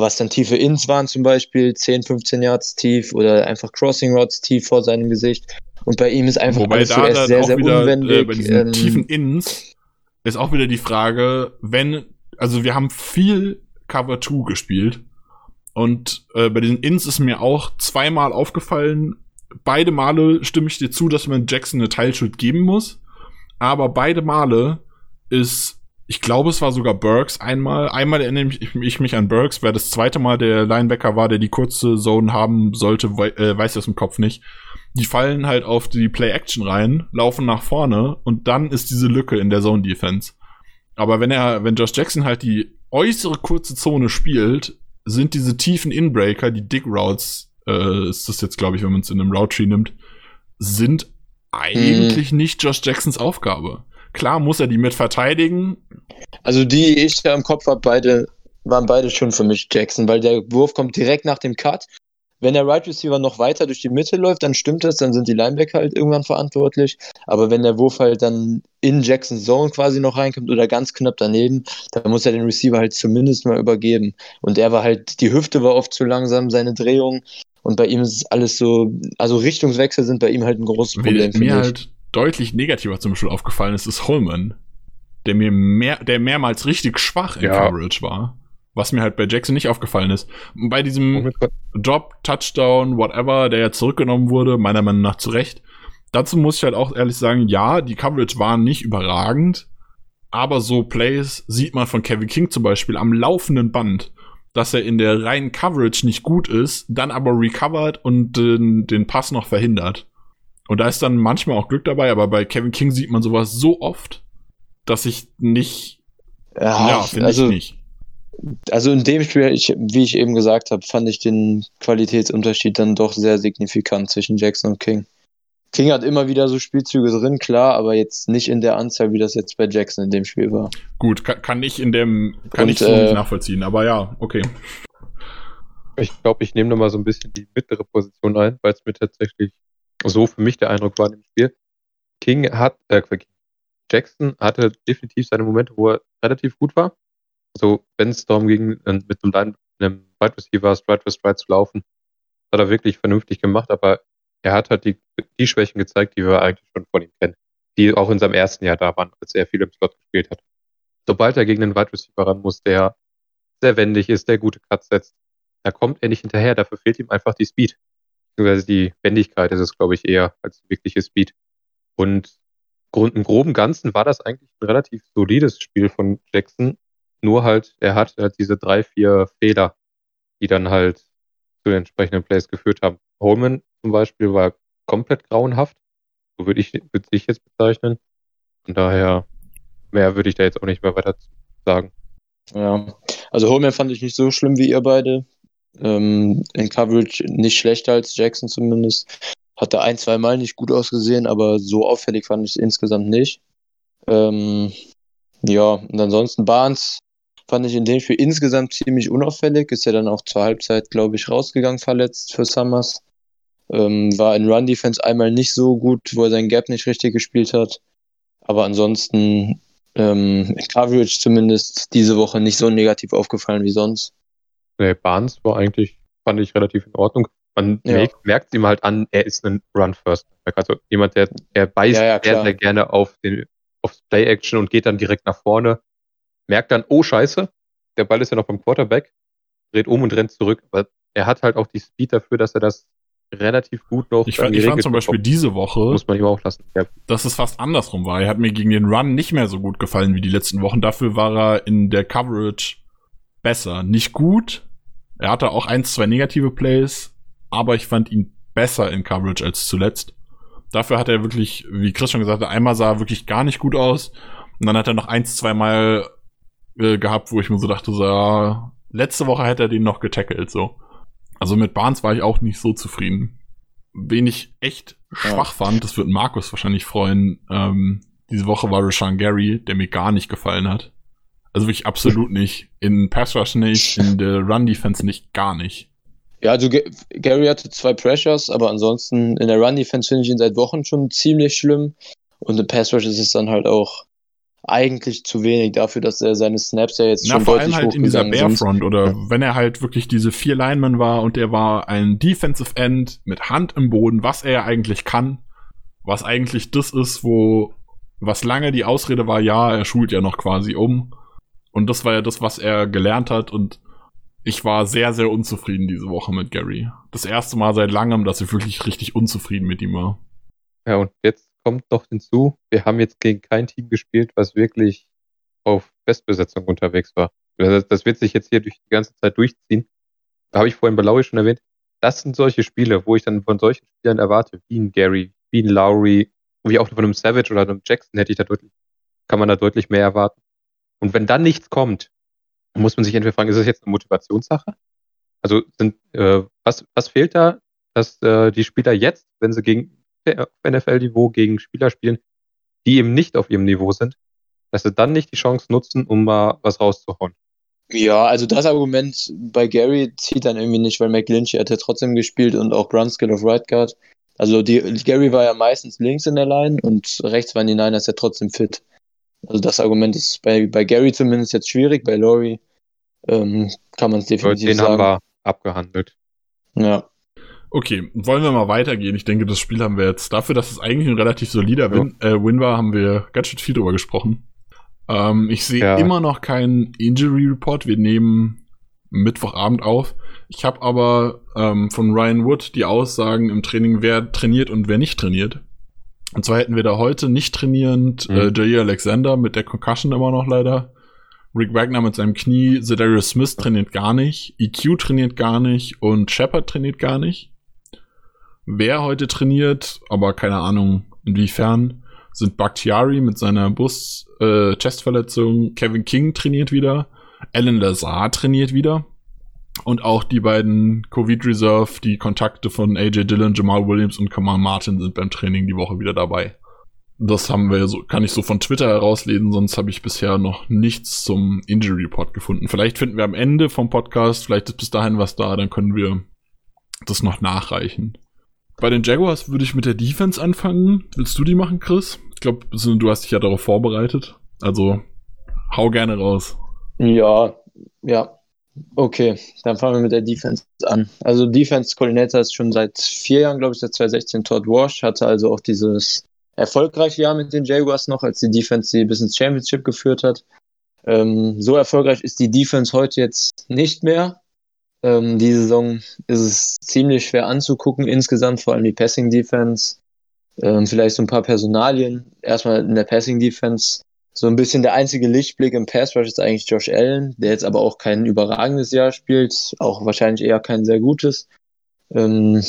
was dann tiefe Ins waren zum Beispiel, 10, 15 Yards tief oder einfach Crossing Rods tief vor seinem Gesicht. Und bei ihm ist einfach Wobei alles da er dann sehr, sehr wieder unwendig. äh, bei diesen ähm, tiefen Ins ist auch wieder die Frage, wenn, also wir haben viel Cover 2 gespielt und äh, bei diesen Ins ist mir auch zweimal aufgefallen, beide Male stimme ich dir zu, dass man Jackson eine Teilschuld geben muss, aber beide Male ist, ich glaube, es war sogar Burks einmal, einmal erinnere ich, ich mich an Burks, wer das zweite Mal der Linebacker war, der die kurze Zone haben sollte, äh, weiß ich aus dem Kopf nicht die fallen halt auf die Play-Action rein, laufen nach vorne und dann ist diese Lücke in der Zone-Defense. Aber wenn er, wenn Josh Jackson halt die äußere kurze Zone spielt, sind diese tiefen Inbreaker, die Dig Routes, äh, ist das jetzt, glaube ich, wenn man es in einem Route Tree nimmt, sind eigentlich nicht Josh Jacksons Aufgabe. Klar muss er die mit verteidigen. Also die ich da im Kopf habe, beide waren beide schon für mich Jackson, weil der Wurf kommt direkt nach dem Cut. Wenn der Right Receiver noch weiter durch die Mitte läuft, dann stimmt das, dann sind die Linebacker halt irgendwann verantwortlich. Aber wenn der Wurf halt dann in Jacksons Zone quasi noch reinkommt oder ganz knapp daneben, dann muss er den Receiver halt zumindest mal übergeben. Und er war halt, die Hüfte war oft zu langsam, seine Drehung. Und bei ihm ist alles so, also Richtungswechsel sind bei ihm halt ein großes Problem. Mir halt deutlich negativer zum Beispiel aufgefallen ist, ist Holman, der mir mehr, der mehrmals richtig schwach in Ja. Coverage war. Was mir halt bei Jackson nicht aufgefallen ist. Bei diesem Drop, Touchdown, whatever, der ja zurückgenommen wurde, meiner Meinung nach zu Recht. Dazu muss ich halt auch ehrlich sagen, ja, die Coverage war nicht überragend, aber so Plays sieht man von Kevin King zum Beispiel am laufenden Band, dass er in der reinen Coverage nicht gut ist, dann aber recovert und den, den Pass noch verhindert. Und da ist dann manchmal auch Glück dabei, aber bei Kevin King sieht man sowas so oft, dass ich nicht, Ja, ja, finde also, ich nicht. Also in dem Spiel, ich, wie ich eben gesagt habe, fand ich den Qualitätsunterschied dann doch sehr signifikant zwischen Jackson und King. King hat immer wieder so Spielzüge drin, klar, aber jetzt nicht in der Anzahl, wie das jetzt bei Jackson in dem Spiel war. Gut, kann, kann ich in dem, kann Und, ich so äh, nicht nachvollziehen, aber ja, okay. Ich glaube, ich nehme nochmal so ein bisschen die mittlere Position ein, weil es mir tatsächlich so für mich der Eindruck war in dem Spiel. King hat, äh. Jackson hatte definitiv seine Momente, wo er relativ gut war. Also, wenn es darum ging, äh, mit einem, einem Wide Receiver Stride for Stride zu laufen, hat er wirklich vernünftig gemacht, aber er hat halt die, die Schwächen gezeigt, die wir eigentlich schon von ihm kennen. Die auch in seinem ersten Jahr da waren, als er viel im Slot gespielt hat. Sobald er gegen einen Wide Receiver ran muss, der sehr wendig ist, der gute Cuts setzt, da kommt er nicht hinterher, dafür fehlt ihm einfach die Speed. Beziehungsweise die Wendigkeit ist es, glaube ich, eher als wirkliche Speed. Und im groben Ganzen war das eigentlich ein relativ solides Spiel von Jackson. Nur halt, er hat halt diese drei, vier Fehler, die dann halt zu den entsprechenden Plays geführt haben. Holman zum Beispiel war komplett grauenhaft. So würde ich, würde ich jetzt bezeichnen. Von daher, mehr würde ich da jetzt auch nicht mehr weiter sagen. Ja, also Holman fand ich nicht so schlimm wie ihr beide. Ähm, in Coverage nicht schlechter als Jackson zumindest. Hat er ein, zwei Mal nicht gut ausgesehen, aber so auffällig fand ich es insgesamt nicht. Ähm, ja, und ansonsten Barnes fand ich in dem Spiel insgesamt ziemlich unauffällig. Ist ja dann auch zur Halbzeit, glaube ich, rausgegangen verletzt für Summers. Ähm, war in Run Defense einmal nicht so gut, wo er seinen Gap nicht richtig gespielt hat. Aber ansonsten ähm, in Coverage zumindest diese Woche nicht so negativ aufgefallen wie sonst. Nee, Barnes war eigentlich, fand ich relativ in Ordnung. Man Ja. merkt, merkt ihm halt an, er ist ein Run-First. Also jemand, der, der beißt Ja, ja, sehr, sehr gerne auf den, aufs Play-Action und geht dann direkt nach vorne. Merkt dann, oh Scheiße, der Ball ist ja noch beim Quarterback, dreht um und rennt zurück. Aber er hat halt auch die Speed dafür, dass er das relativ gut noch Ich, fand- ich fand zum Beispiel bekommt. diese Woche, Muss man ihm auch lassen. Ja, dass es fast andersrum war. Er hat mir gegen den Run nicht mehr so gut gefallen wie die letzten Wochen. Dafür war er in der Coverage besser. Nicht gut. Er hatte auch ein, zwei negative Plays, aber ich fand ihn besser in Coverage als zuletzt. Dafür hat er wirklich, wie Chris schon gesagt hat, einmal sah er wirklich gar nicht gut aus. Und dann hat er noch eins, zwei Mal äh, gehabt, wo ich mir so dachte, so, ja, letzte Woche hätte er den noch getackelt, so. Also mit Barnes war ich auch nicht so zufrieden. Wen ich echt schwach fand, das wird Markus wahrscheinlich freuen, ähm, diese Woche war Rashan Gary, der mir gar nicht gefallen hat. Also wirklich absolut nicht. In Pass Rush nicht, in der Run Defense nicht, gar nicht. Ja, also G Gary hatte zwei Pressures, aber ansonsten in der Run Defense finde ich ihn seit Wochen schon ziemlich schlimm. Und im Pass Rush ist es dann halt auch eigentlich zu wenig dafür, dass er seine Snaps ja jetzt Na, schon vor deutlich allem halt in dieser hochgegangen sind. Barefront oder wenn er halt wirklich diese vier Linemen war und er war ein Defensive End mit Hand im Boden, was er ja eigentlich kann, was eigentlich das ist, wo, was lange die Ausrede war, ja, er schult ja noch quasi um. Und das war ja das, was er gelernt hat und ich war sehr, sehr unzufrieden diese Woche mit Gary. Das erste Mal seit langem, dass ich wirklich richtig unzufrieden mit ihm war. Ja, und jetzt kommt noch hinzu, wir haben jetzt gegen kein Team gespielt, was wirklich auf Bestbesetzung unterwegs war. Das, das wird sich jetzt hier durch die ganze Zeit durchziehen. Da habe ich vorhin bei Lowry schon erwähnt. Das sind solche Spiele, wo ich dann von solchen Spielern erwarte, wie ein Gary, wie ein Lowry, wie auch von einem Savage oder einem Jackson hätte ich da deutlich, kann man da deutlich mehr erwarten. Und wenn dann nichts kommt, muss man sich entweder fragen, ist das jetzt eine Motivationssache? Also sind, äh, was, was fehlt da, dass äh, die Spieler jetzt, wenn sie gegen NFL-Niveau gegen Spieler spielen, die eben nicht auf ihrem Niveau sind, dass sie dann nicht die Chance nutzen, um mal was rauszuhauen. Ja, also das Argument bei Gary zieht dann irgendwie nicht, weil McGlinchey hat ja trotzdem gespielt und auch Brunskill auf Right Guard. Also die, Gary war ja meistens links in der Line und rechts waren die Niners ja trotzdem fit. Also das Argument ist bei, bei Gary zumindest jetzt schwierig, bei Laurie ähm, kann man es definitiv Den sagen. haben wir abgehandelt. Ja. Okay, wollen wir mal weitergehen? Ich denke, das Spiel haben wir jetzt dafür, dass es eigentlich ein relativ solider Win, äh, Win war, haben wir ganz schön viel drüber gesprochen. Ähm, ich sehe Ja. immer noch keinen Injury Report. Wir nehmen Mittwochabend auf. Ich habe aber ähm, von Ryan Wood die Aussagen im Training, wer trainiert und wer nicht trainiert. Und zwar hätten wir da heute nicht trainierend Mhm. äh, Jair Alexander mit der Concussion immer noch leider. Rick Wagner mit seinem Knie, Zedarius Smith trainiert gar nicht, EQ trainiert gar nicht und Shepard trainiert gar nicht. Wer heute trainiert, aber keine Ahnung inwiefern, sind Bakhtiari mit seiner Bus-Chestverletzung, Kevin King trainiert wieder, Alan Lazar trainiert wieder und auch die beiden Covid Reserve, die Kontakte von AJ Dillon, Jamal Williams und Kamal Martin sind beim Training die Woche wieder dabei. Das haben wir so, kann ich so von Twitter herauslesen, sonst habe ich bisher noch nichts zum Injury Report gefunden. Vielleicht finden wir am Ende vom Podcast, vielleicht ist bis dahin was da, dann können wir das noch nachreichen. Bei den Jaguars würde ich mit der Defense anfangen. Willst du die machen, Chris? Ich glaube, du hast dich ja darauf vorbereitet. Also hau gerne raus. Ja, ja. Okay, dann fangen wir mit der Defense an. Also Defense Coordinator ist schon seit vier Jahren, glaube ich, seit 2016 Todd Wash, hatte also auch dieses erfolgreiche Jahr mit den Jaguars noch, als die Defense sie bis ins Championship geführt hat. Ähm, so erfolgreich ist die Defense heute jetzt nicht mehr. Ähm, die Saison ist es ziemlich schwer anzugucken, insgesamt, vor allem die Passing Defense. Ähm, vielleicht so ein paar Personalien. Erstmal in der Passing Defense. So ein bisschen der einzige Lichtblick im Pass Rush ist eigentlich Josh Allen, der jetzt aber auch kein überragendes Jahr spielt, auch wahrscheinlich eher kein sehr gutes. Ähm,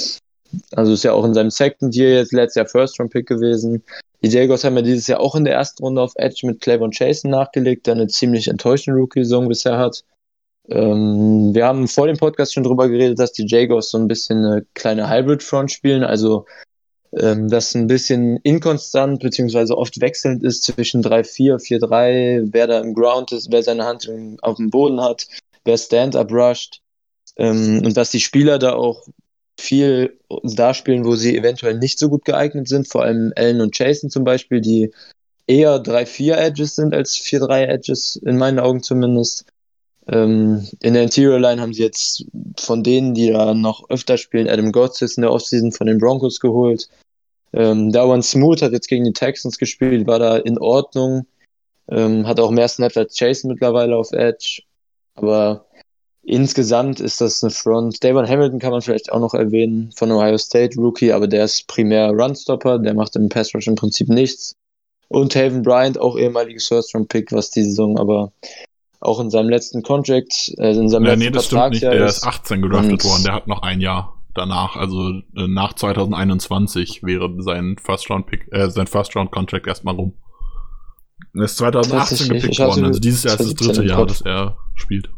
also ist ja auch in seinem Second Year jetzt letztes Jahr First Round Pick gewesen. Die Jaguars haben ja dieses Jahr auch in der ersten Runde auf Edge mit Clavon Chasen nachgelegt, der eine ziemlich enttäuschende Rookie-Saison bisher hat. Ähm, wir haben vor dem Podcast schon drüber geredet, dass die Jaguars so ein bisschen eine kleine Hybrid-Front spielen, also ähm, das ein bisschen inkonstant beziehungsweise oft wechselnd ist zwischen 3-4, 4-3, wer da im Ground ist, wer seine Hand auf dem Boden hat, wer Stand-up rusht ähm, und dass die Spieler da auch viel da spielen, wo sie eventuell nicht so gut geeignet sind, vor allem Allen und Jason zum Beispiel, die eher 3-4 Edges sind als 4-3 Edges, in meinen Augen zumindest. Ähm, in der Interior Line haben sie jetzt von denen, die da noch öfter spielen, Adam Gotsis in der Offseason von den Broncos geholt. Ähm, Darwan Smoot hat jetzt gegen die Texans gespielt, war da in Ordnung. Ähm, hat auch mehr Snaps als Jason mittlerweile auf Edge. Aber insgesamt ist das eine Front. Davon Hamilton kann man vielleicht auch noch erwähnen, von Ohio State Rookie, aber der ist primär Runstopper, der macht im Pass Rush im Prinzip nichts. Und Taven Bryant, auch ehemaliges First Round Pick, was die Saison aber auch in seinem letzten Contract, äh, in seinem Ja, letzten nee, das stimmt nicht. Vertragsjahr Der ist 18 gedraftet worden. Der hat noch ein Jahr danach. Also äh, nach 2021 wäre sein First Round Pick, äh, sein First Round Contract erstmal rum. Er ist 2018 Ich- gepickt ich hatte worden. Also dieses Jahr ist das 2017 dritte Jahr, dass er spielt.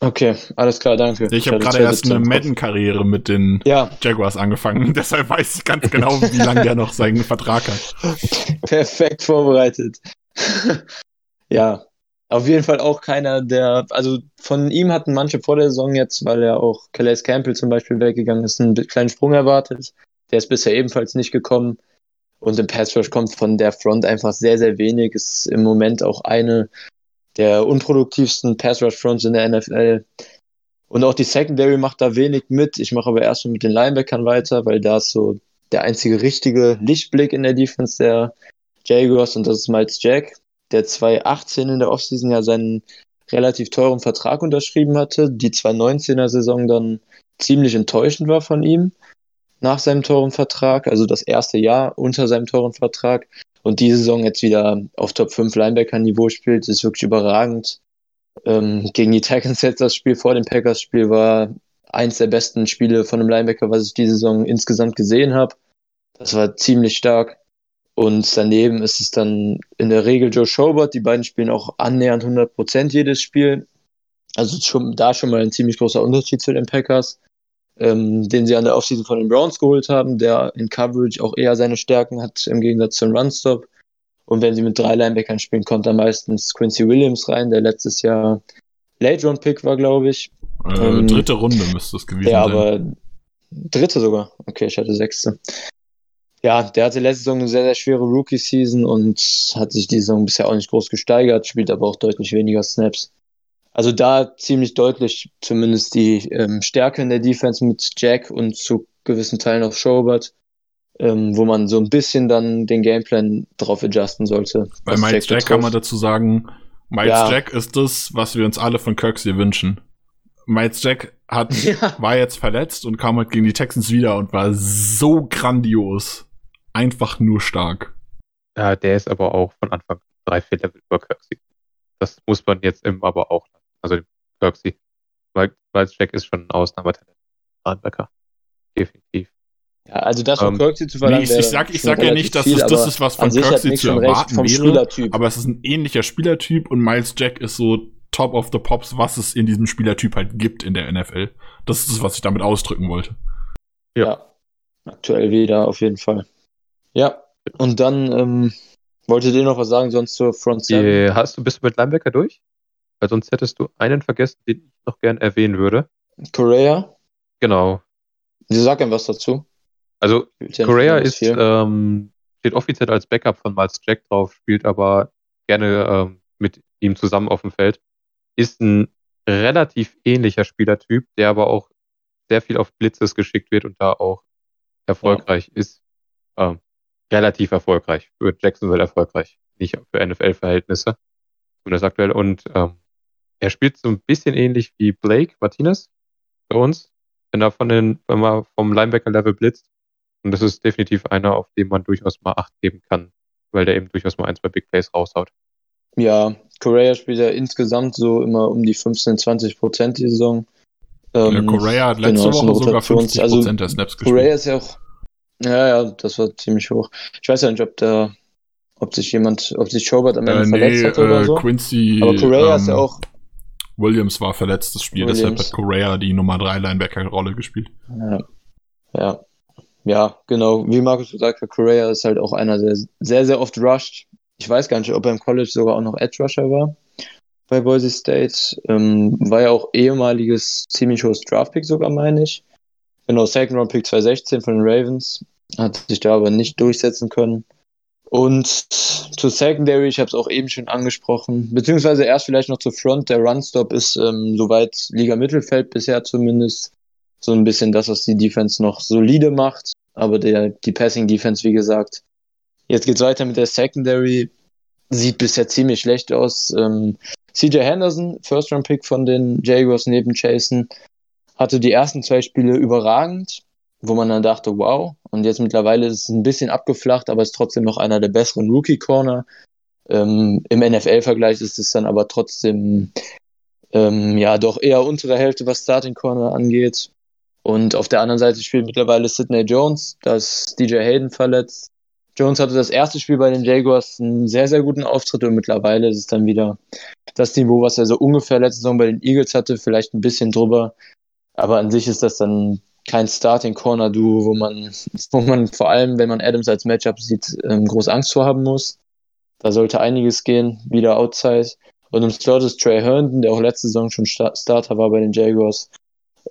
Okay, alles klar, danke. Ich habe gerade erst 2017 eine. Madden-Karriere mit den Ja, Jaguars angefangen. Deshalb weiß ich ganz genau, wie lange der noch seinen Vertrag hat. perfekt vorbereitet. ja, auf jeden Fall auch keiner, der, also von ihm hatten manche vor der Saison jetzt, weil er auch Calais Campbell zum Beispiel weggegangen ist, einen kleinen Sprung erwartet. Der ist bisher ebenfalls nicht gekommen. Und im Pass Rush kommt von der Front einfach sehr, sehr wenig. Ist im Moment auch eine der unproduktivsten Pass Rush Fronts in der NFL. Und auch die Secondary macht da wenig mit. Ich mache aber erstmal mit den Linebackern weiter, weil da ist so der einzige richtige Lichtblick in der Defense der Jaguars und das ist Miles Jack, der 2018 in der Offseason ja seinen relativ teuren Vertrag unterschrieben hatte, die 2019er Saison dann ziemlich enttäuschend war von ihm nach seinem teuren Vertrag, also das erste Jahr unter seinem teuren Vertrag und die Saison jetzt wieder auf Top 5 Linebacker-Niveau spielt, ist wirklich überragend. Ähm, gegen die Titans jetzt das Spiel vor dem Packers-Spiel war eins der besten Spiele von einem Linebacker, was ich diese Saison insgesamt gesehen habe. Das war ziemlich stark. Und daneben ist es dann in der Regel Joe Schobert. Die beiden spielen auch annähernd 100% jedes Spiel. Also schon, da schon mal ein ziemlich großer Unterschied zu den Packers, ähm, den sie an der Offseason von den Browns geholt haben, der in Coverage auch eher seine Stärken hat im Gegensatz zum Runstop. Und wenn sie mit drei Linebackern spielen, kommt da meistens Quincy Williams rein, der letztes Jahr Late-Round-Pick war, glaube ich. Äh, Ähm, dritte Runde müsste es gewesen Ja, sein. aber dritte sogar. Okay, ich hatte sechste. Ja, der hatte letzte Saison eine sehr, sehr schwere Rookie-Season und hat sich die Saison bisher auch nicht groß gesteigert, spielt aber auch deutlich weniger Snaps. Also da ziemlich deutlich zumindest die ähm, Stärke in der Defense mit Jack und zu gewissen Teilen auch Schobert, ähm, wo man so ein bisschen dann den Gameplan drauf adjusten sollte. Bei Miles Jack kann man dazu sagen, Miles Ja. Jack ist das, was wir uns alle von Kirksey wünschen. Miles Jack hat, Ja. war jetzt verletzt und kam halt gegen die Texans wieder und war so grandios. Einfach nur stark. Ja, der ist aber auch von Anfang drei, vier Level über Kirksey. Das muss man jetzt im aber auch. Also Kirksey. Weil Miles Jack ist schon ein Ausnahmetalent. Linebacker. Definitiv. Ja, also das von Ähm, Kirksey zu Nee, verlangen, ich, ich wäre sag, ich sag ja nicht, dass viel, das aber ist, was an von Kirksey zu erwarten vom wäre. Spielertyp. Aber es ist ein ähnlicher Spielertyp und Miles Jack ist so top of the pops, was es in diesem Spielertyp halt gibt in der NFL. Das ist es, was ich damit ausdrücken wollte. Ja. aktuell wieder auf jeden Fall. Ja, und dann ähm, wolltet ihr noch was sagen, sonst zur Front Seven? Die, hast du, bist du mit Linebacker durch? Weil sonst hättest du einen vergessen, den ich noch gern erwähnen würde. Correa? Genau. Sie sagt einem was dazu. Also ja besonders ist, ähm, steht offiziell als Backup von Miles Jack drauf, spielt aber gerne ähm, mit ihm zusammen auf dem Feld. Ist ein relativ ähnlicher Spielertyp, der aber auch sehr viel auf Blitzes geschickt wird und da auch erfolgreich ist. Ähm, relativ erfolgreich. Für Jacksonville erfolgreich. Nicht für NFL-Verhältnisse. Zumindest aktuell. Und ähm, er spielt so ein bisschen ähnlich wie Blake Martinez bei uns, wenn er von den, wenn man vom Linebacker-Level blitzt. Und das ist definitiv einer, auf den man durchaus mal Acht geben kann, weil der eben durchaus mal ein, zwei Big Plays raushaut. Ja, Correa spielt ja insgesamt so immer um die 15, 20 Prozent die Saison. Der Ähm, Correa hat letzte genau, Woche sogar Rotations- 50% also der Snaps gespielt. Correa ist ja auch, ja, ja, das war ziemlich hoch. Ich weiß ja nicht, ob da, ob sich jemand, ob sich Schobert am Ende äh, nee, verletzt hat oder äh, so. Quincy Aber Correa ist ja ähm, auch, Williams war verletzt das Spiel, deshalb Williams. hat Correa die Nummer 3 Linebacker-Rolle gespielt. Ja. ja. Ja, genau. Wie Markus gesagt hat, Correa ist halt auch einer, der sehr, sehr oft rusht. Ich weiß gar nicht, ob er im College sogar auch noch Edge Rusher war bei Boise State. Ähm, war ja auch ehemaliges ziemlich hohes Draftpick sogar, meine ich. Genau, Second Round Pick 2016 von den Ravens. Hat sich da aber nicht durchsetzen können. Und zur Secondary, ich habe es auch eben schon angesprochen, beziehungsweise erst vielleicht noch zur Front. Der Runstop ist ähm, soweit Liga Mittelfeld bisher zumindest so ein bisschen das, was die Defense noch solide macht. Aber der, die Passing Defense, wie gesagt, jetzt geht's weiter mit der Secondary. Sieht bisher ziemlich schlecht aus. Ähm, CJ Henderson, First Round Pick von den Jaguars neben Jason, hatte die ersten zwei Spiele überragend, wo man dann dachte, wow. Und jetzt mittlerweile ist es ein bisschen abgeflacht, aber ist trotzdem noch einer der besseren Rookie Corner. Ähm, Im NFL-Vergleich ist es dann aber trotzdem ähm, ja doch eher untere Hälfte, was Starting Corner angeht. Und auf der anderen Seite spielt mittlerweile Sidney Jones, da ist DJ Hayden verletzt. Jones hatte das erste Spiel bei den Jaguars einen sehr, sehr guten Auftritt und mittlerweile ist es dann wieder das Niveau, was er so ungefähr letzte Saison bei den Eagles hatte, vielleicht ein bisschen drüber. Aber an sich ist das dann kein Starting-Corner-Duo, wo man, wo man vor allem, wenn man Adams als Matchup sieht, ähm, groß Angst vor haben muss. Da sollte einiges gehen, wieder outside. Und im Slot ist Trey Herndon, der auch letzte Saison schon Starter war bei den Jaguars.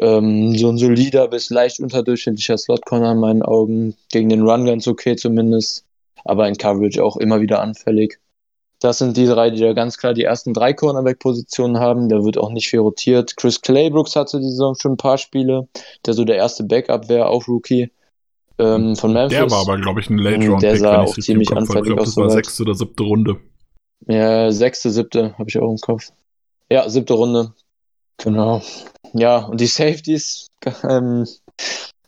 Ähm, so ein solider bis leicht unterdurchschnittlicher Slot-Corner in meinen Augen. Gegen den Run ganz okay zumindest. Aber in Coverage auch immer wieder anfällig. Das sind die drei, die da ganz klar die ersten drei Cornerback-Positionen haben. Der wird auch nicht viel rotiert. Chris Claybrooks hatte die Saison schon ein paar Spiele. Der so der erste Backup wäre, auch Rookie. Ähm, von Memphis. Der war aber, glaube ich, ein Late-Round-Pick. Der sah auch ziemlich anfällig aus. Ich glaube, das war sechste oder siebte Runde. Ja, sechste, siebte habe ich auch im Kopf. Ja, siebte Runde. Genau. Ja, und die Safeties, ähm,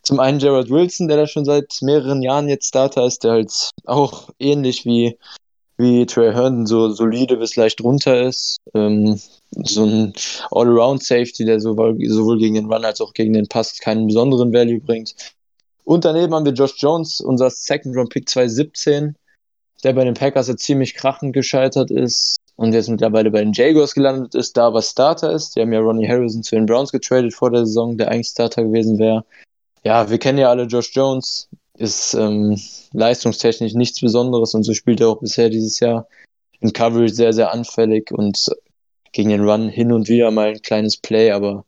zum einen Jared Wilson, der da schon seit mehreren Jahren jetzt Starter ist, der halt auch ähnlich wie, wie Trey Herndon so solide bis leicht runter ist. Ähm, so ein All-Around-Safety, der sowohl, sowohl gegen den Run als auch gegen den Pass keinen besonderen Value bringt. Und daneben haben wir Josh Jones, unser Second-Round-Pick 2017, der bei den Packers jetzt ziemlich krachend gescheitert ist und jetzt mittlerweile bei den Jaguars gelandet ist, da aber Starter ist. Die haben ja Ronnie Harrison zu den Browns getradet vor der Saison, der eigentlich Starter gewesen wäre. Ja, wir kennen ja alle Josh Jones, ist ähm, leistungstechnisch nichts Besonderes und so spielt er auch bisher dieses Jahr in Coverage sehr, sehr anfällig und gegen den Run hin und wieder mal ein kleines Play, aber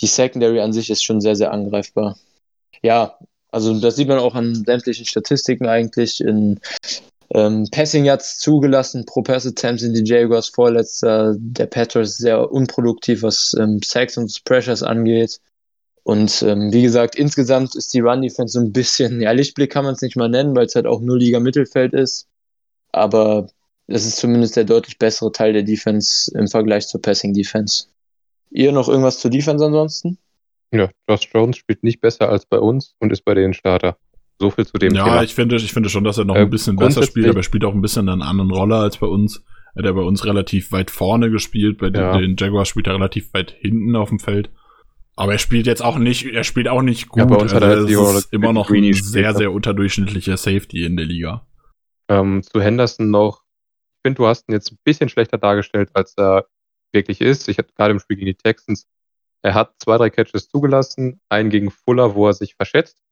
die Secondary an sich ist schon sehr, sehr angreifbar. Ja, also das sieht man auch an sämtlichen Statistiken eigentlich. In ähm, Passing Yards zugelassen pro Pass Attempt sind die Jaguars vorletzter. Der Patriots sehr unproduktiv, was ähm, Sacks und Pressures angeht. Und ähm, wie gesagt, insgesamt ist die Run Defense so ein bisschen, ja, Lichtblick kann man es nicht mal nennen, weil es halt auch nur Liga Mittelfeld ist. Aber es ist zumindest der deutlich bessere Teil der Defense im Vergleich zur Passing Defense. Ihr noch irgendwas zur Defense ansonsten? Ja, Josh Jones spielt nicht besser als bei uns und ist bei den Starter. So viel zu dem ja, Thema. Ja, ich finde, ich finde schon, dass er noch äh, ein bisschen besser spielt, aber er spielt auch ein bisschen eine andere Rolle als bei uns. Er hat bei uns relativ weit vorne gespielt, bei ja. den, Jaguars spielt er relativ weit hinten auf dem Feld. Aber er spielt jetzt auch nicht, er spielt auch nicht gut. Ja, bei uns also hat er ist immer noch ein sehr, sehr unterdurchschnittlicher Safety in der Liga. Ähm, zu Henderson noch. Ich finde, du hast ihn jetzt ein bisschen schlechter dargestellt, als er wirklich ist. Ich hatte gerade im Spiel gegen die Texans. Er hat zwei, drei Catches zugelassen. Einen gegen Fuller, wo er sich verschätzt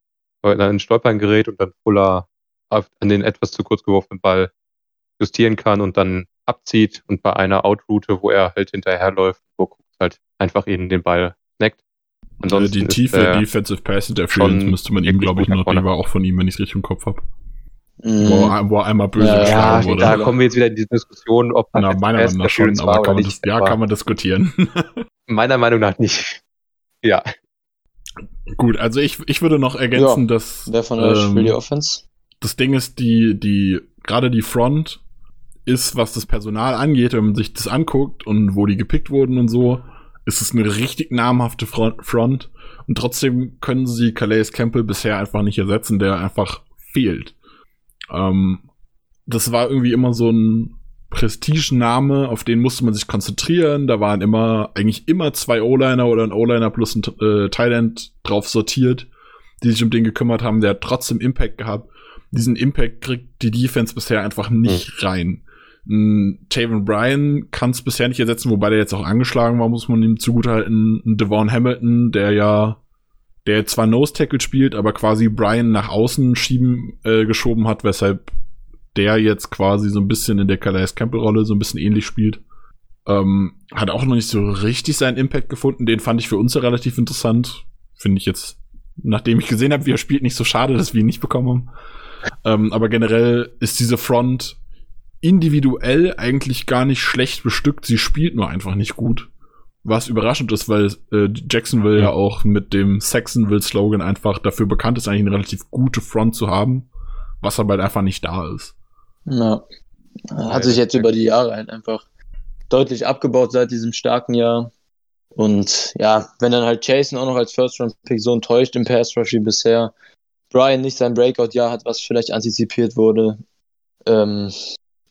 in ein Stolpern gerät und dann Fuller auf, an den etwas zu kurz geworfenen Ball justieren kann und dann abzieht und bei einer Outroute, wo er halt hinterherläuft, wo guckt halt einfach ihn den Ball snackt. Ansonsten die tiefe Defensive Pass Interference müsste man ihm, glaube ich, noch, die war auch von ihm, wenn ich es richtig im Kopf habe. Mm. Wo, er, wo, er einmal böse ja, geschlagen ja, wurde. Da kommen wir jetzt wieder in die Diskussion, ob Na, meiner Meinung nach schon, aber kann man das, ja, kann man diskutieren. meiner Meinung nach nicht. Ja. Gut, also ich, ich würde noch ergänzen, ja, dass. Wer von euch ähm, will die Offense? Das Ding ist, die, die, gerade die Front ist, was das Personal angeht, wenn man sich das anguckt und wo die gepickt wurden und so, ist es eine richtig namhafte Front. Und trotzdem können sie Calais Campbell bisher einfach nicht ersetzen, der einfach fehlt. Ähm, das war irgendwie immer so ein Prestigename, auf den musste man sich konzentrieren. Da waren immer, eigentlich immer zwei O-Liner oder ein O-Liner plus ein äh, Thailand drauf sortiert, die sich um den gekümmert haben. Der hat trotzdem Impact gehabt. Diesen Impact kriegt die Defense bisher einfach nicht hm. rein. Taven Bryan kann es bisher nicht ersetzen, wobei der jetzt auch angeschlagen war, muss man ihm zugutehalten. Ein Devon Hamilton, der ja, der zwar Nose Tackle spielt, aber quasi Bryan nach außen schieben äh, geschoben hat, weshalb der jetzt quasi so ein bisschen in der Calais Campbell-Rolle so ein bisschen ähnlich spielt. Ähm, hat auch noch nicht so richtig seinen Impact gefunden. Den fand ich für uns ja relativ interessant. Finde ich jetzt, nachdem ich gesehen habe, wie er spielt, nicht so schade, dass wir ihn nicht bekommen haben. Ähm, aber generell ist diese Front individuell eigentlich gar nicht schlecht bestückt. Sie spielt nur einfach nicht gut. Was überraschend ist, weil äh, Jacksonville ja. ja auch mit dem Saxonville-Slogan einfach dafür bekannt ist, eigentlich eine relativ gute Front zu haben, was aber halt einfach nicht da ist. Ja. Hat sich jetzt über die Jahre halt einfach deutlich abgebaut seit diesem starken Jahr. Und ja, wenn dann halt Jason auch noch als First-Round-Pick so enttäuscht im Pass-Rush wie bisher, Brian nicht sein Breakout-Jahr hat, was vielleicht antizipiert wurde, ähm,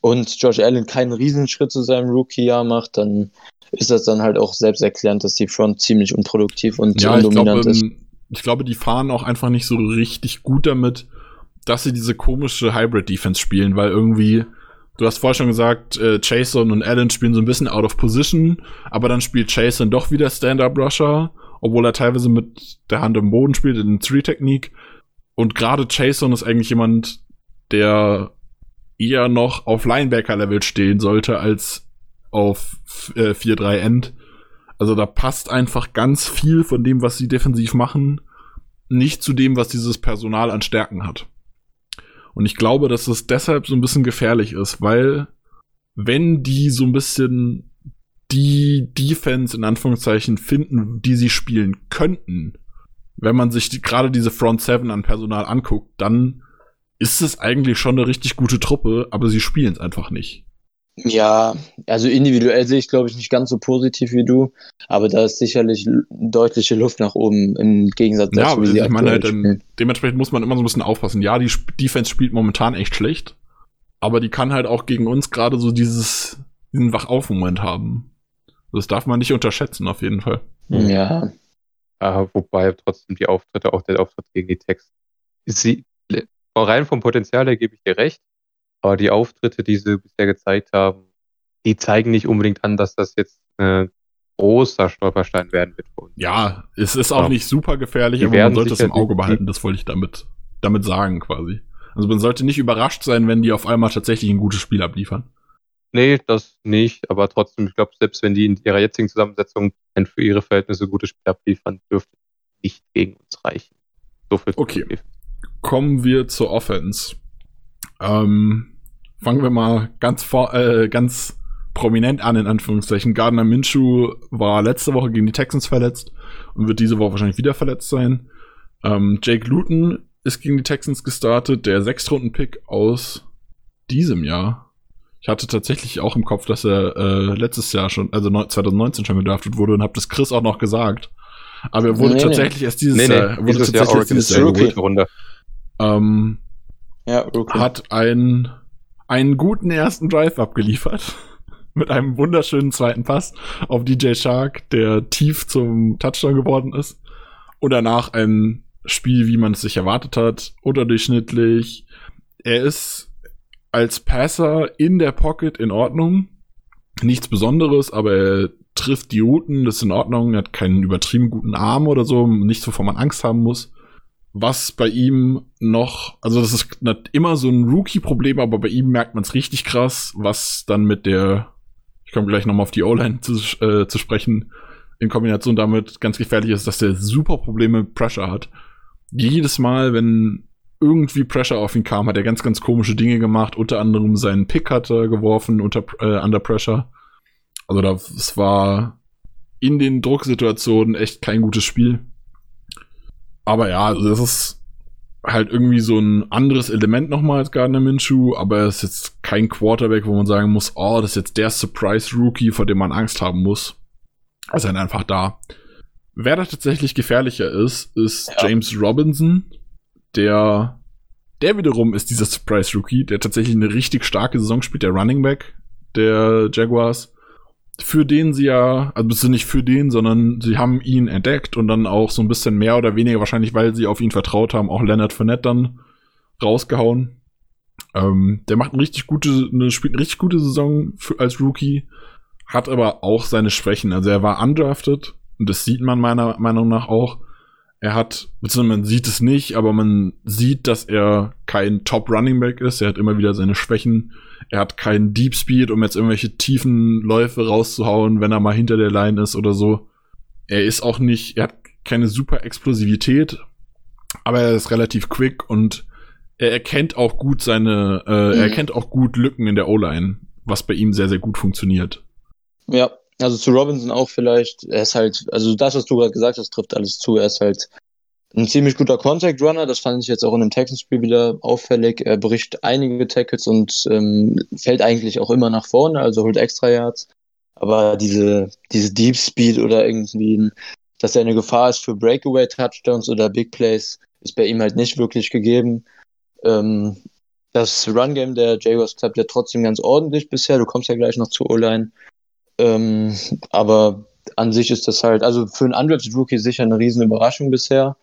und Josh Allen keinen Riesenschritt zu seinem Rookie-Jahr macht, dann ist das dann halt auch selbsterklärend, dass die Front ziemlich unproduktiv und ja, undominant ich glaube, ist. Ich glaube, die fahren auch einfach nicht so richtig gut damit, dass sie diese komische Hybrid-Defense spielen, weil irgendwie, du hast vorher schon gesagt, äh, Chason und Allen spielen so ein bisschen out of position, aber dann spielt Chason doch wieder Stand-Up-Rusher, obwohl er teilweise mit der Hand im Boden spielt in Three-Technik. Und gerade Chason ist eigentlich jemand, der eher noch auf Linebacker-Level stehen sollte als auf äh, 4-3 End. Also da passt einfach ganz viel von dem, was sie defensiv machen, nicht zu dem, was dieses Personal an Stärken hat. Und ich glaube, dass es deshalb so ein bisschen gefährlich ist, weil wenn die so ein bisschen die Defense in Anführungszeichen finden, die sie spielen könnten, wenn man sich die, gerade diese Front Seven an Personal anguckt, dann ist es eigentlich schon eine richtig gute Truppe, aber sie spielen es einfach nicht. Ja, also individuell sehe ich, glaube ich, nicht ganz so positiv wie du, aber da ist sicherlich deutliche Luft nach oben im Gegensatz ja, dazu, wie sie ich meine halt, dann, dementsprechend muss man immer so ein bisschen aufpassen. Ja, die Defense spielt momentan echt schlecht, aber die kann halt auch gegen uns gerade so dieses, diesen Wachauf-Moment haben. Das darf man nicht unterschätzen, auf jeden Fall. Ja, Äh, wobei trotzdem die Auftritte, auch der Auftritt gegen die Text, sie, rein vom Potenzial her gebe ich dir recht, aber die Auftritte, die sie bisher gezeigt haben, die zeigen nicht unbedingt an, dass das jetzt ein großer Stolperstein werden wird für uns. Ja, es ist auch Ja. nicht super gefährlich, Die aber man sollte es im Auge behalten, das wollte ich damit, damit sagen quasi. Also man sollte nicht überrascht sein, wenn die auf einmal tatsächlich ein gutes Spiel abliefern. Nee, das nicht, aber trotzdem, ich glaube, selbst wenn die in ihrer jetzigen Zusammensetzung ein für ihre Verhältnisse gutes Spiel abliefern, dürfte nicht gegen uns reichen. So viel Okay. Defense. Kommen wir zur Offense. Ähm, fangen wir mal ganz vor, äh, ganz prominent an, in Anführungszeichen. Gardner Minshew war letzte Woche gegen die Texans verletzt und wird diese Woche wahrscheinlich wieder verletzt sein. Ähm, Jake Luton ist gegen die Texans gestartet, der Sechstrunden-Pick aus diesem Jahr. Ich hatte tatsächlich auch im Kopf, dass er äh, letztes Jahr schon, also neun- 2019 schon gedraftet wurde und habe das Chris auch noch gesagt. Aber er wurde Nee, nee. tatsächlich erst dieses Nee, nee, Jahr, wurde dieses Jahr tatsächlich erst Oregon dieses ist Jahr geholt. gute Runde. Ähm, ja, Rookie. hat einen, einen guten ersten Drive abgeliefert. Mit einem wunderschönen zweiten Pass auf DJ Shark, der tief zum Touchdown geworden ist. Und danach ein Spiel, wie man es sich erwartet hat, unterdurchschnittlich. Er ist als Passer in der Pocket in Ordnung. Nichts Besonderes, aber er trifft die Routen, das ist in Ordnung. Er hat keinen übertrieben guten Arm oder so, nichts, wovon man Angst haben muss was bei ihm noch, also das ist immer so ein Rookie-Problem, aber bei ihm merkt man es richtig krass, was dann mit der, ich komme gleich nochmal auf die O-Line zu, äh, zu sprechen, in Kombination damit ganz gefährlich ist, dass der super Probleme mit Pressure hat. Jedes Mal, wenn irgendwie Pressure auf ihn kam, hat er ganz, ganz komische Dinge gemacht. Unter anderem seinen Pick hat er geworfen unter äh, under Pressure. Also das war in den Drucksituationen echt kein gutes Spiel. Aber ja, also das ist halt irgendwie so ein anderes Element nochmal als Gardner Minshew, aber er ist jetzt kein Quarterback, wo man sagen muss, oh, das ist jetzt der Surprise-Rookie, vor dem man Angst haben muss. Er ist halt einfach da. Wer da tatsächlich gefährlicher ist, ist Ja. James Robinson, der, der wiederum ist dieser Surprise-Rookie, der tatsächlich eine richtig starke Saison spielt, der Running Back der Jaguars für den sie ja, also bist nicht für den, sondern sie haben ihn entdeckt und dann auch so ein bisschen mehr oder weniger wahrscheinlich, weil sie auf ihn vertraut haben, auch Leonard Fournette dann rausgehauen. Ähm, der macht eine richtig gute, eine, spielt eine richtig gute Saison für, als Rookie, hat aber auch seine Schwächen. Also er war undrafted und das sieht man meiner Meinung nach auch. Er hat, beziehungsweise man sieht es nicht, aber man sieht, dass er kein Top Running Back ist. Er hat immer wieder seine Schwächen. Er hat keinen Deep Speed, um jetzt irgendwelche tiefen Läufe rauszuhauen, wenn er mal hinter der Line ist oder so. Er ist auch nicht, er hat keine super Explosivität, aber er ist relativ quick und er erkennt auch gut seine, äh, er Mhm. erkennt auch gut Lücken in der O-Line, was bei ihm sehr, sehr gut funktioniert. Ja, also zu Robinson auch vielleicht. Er ist halt, also das, was du gerade gesagt hast, trifft alles zu. Er ist halt ein ziemlich guter Contact Runner. Das fand ich jetzt auch in dem Texans-Spiel wieder auffällig. Er bricht einige Tackles und ähm, fällt eigentlich auch immer nach vorne, also holt extra Yards. Aber diese, diese Deep Speed oder irgendwie, dass er eine Gefahr ist für Breakaway-Touchdowns oder Big Plays, ist bei ihm halt nicht wirklich gegeben. Ähm, das Run-Game der Jaguars klappt ja trotzdem ganz ordentlich bisher. Du kommst ja gleich noch zur O-Line. Ähm, aber an sich ist das halt, also für einen Undrafted Rookie sicher eine riesen Überraschung bisher.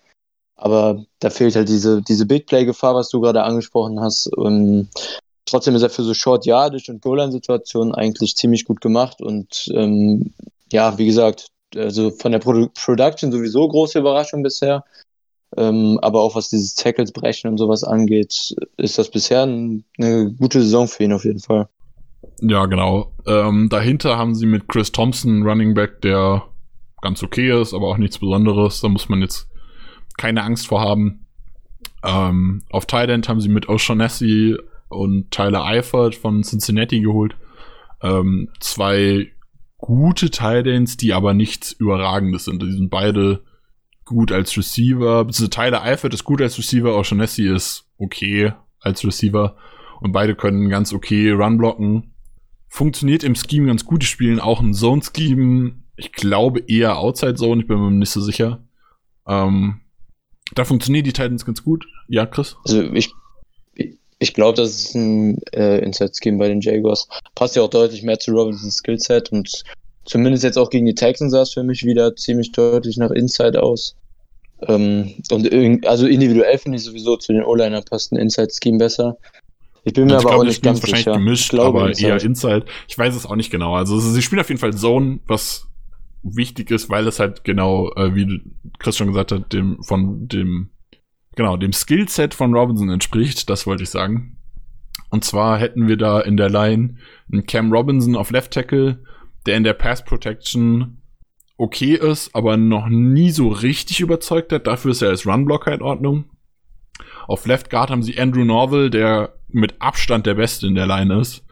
Aber da fehlt halt diese, diese Big Play-Gefahr, was du gerade angesprochen hast. Und trotzdem ist er für so Short Yardage und Goal-Line-Situationen eigentlich ziemlich gut gemacht. Und ähm, ja, wie gesagt, also von der Produ Production sowieso große Überraschung bisher. Ähm, aber auch was dieses Tackles brechen und sowas angeht, ist das bisher eine gute Saison für ihn auf jeden Fall. Ja, genau. Ähm, dahinter haben sie mit Chris Thompson Running Back, der ganz okay ist, aber auch nichts Besonderes. Da muss man jetzt keine Angst vor haben. Ähm, auf Thailand haben sie mit O'Shaughnessy und Tyler Eifert von Cincinnati geholt. Ähm, zwei gute Titans, die aber nichts Überragendes sind. Die sind beide gut als Receiver. Beziehungsweise Tyler Eifert ist gut als Receiver, O'Shaughnessy ist okay als Receiver. Und beide können ganz okay Run blocken. Funktioniert im Scheme ganz gut. Die spielen auch ein Zone-Scheme. Ich glaube eher Outside Zone, ich bin mir nicht so sicher. Ähm, da funktionieren die Titans ganz gut. Ja, Chris? Also ich, ich glaube, das ist ein äh, Inside-Scheme bei den Jaguars. Passt ja auch deutlich mehr zu Robinsons Skillset und zumindest jetzt auch gegen die Texans sah es für mich wieder ziemlich deutlich nach Inside aus. Ähm, und also individuell finde ich sowieso zu den O-Liner passt ein Inside-Scheme besser. Ich bin mir also aber auch nicht ganz wahrscheinlich sicher. gemischt, glaube, aber Inside. eher Inside. Ich weiß es auch nicht genau. Also sie spielen auf jeden Fall Zone, was wichtig ist, weil es halt genau, äh, wie Chris schon gesagt hat, dem von dem genau dem Skillset von Robinson entspricht. Das wollte ich sagen. Und zwar hätten wir da in der Line einen Cam Robinson auf Left Tackle, der in der Pass Protection okay ist, aber noch nie so richtig überzeugt hat. Dafür ist er als Runblocker in Ordnung. Auf Left Guard haben sie Andrew Norville, der mit Abstand der Beste in der Line ist.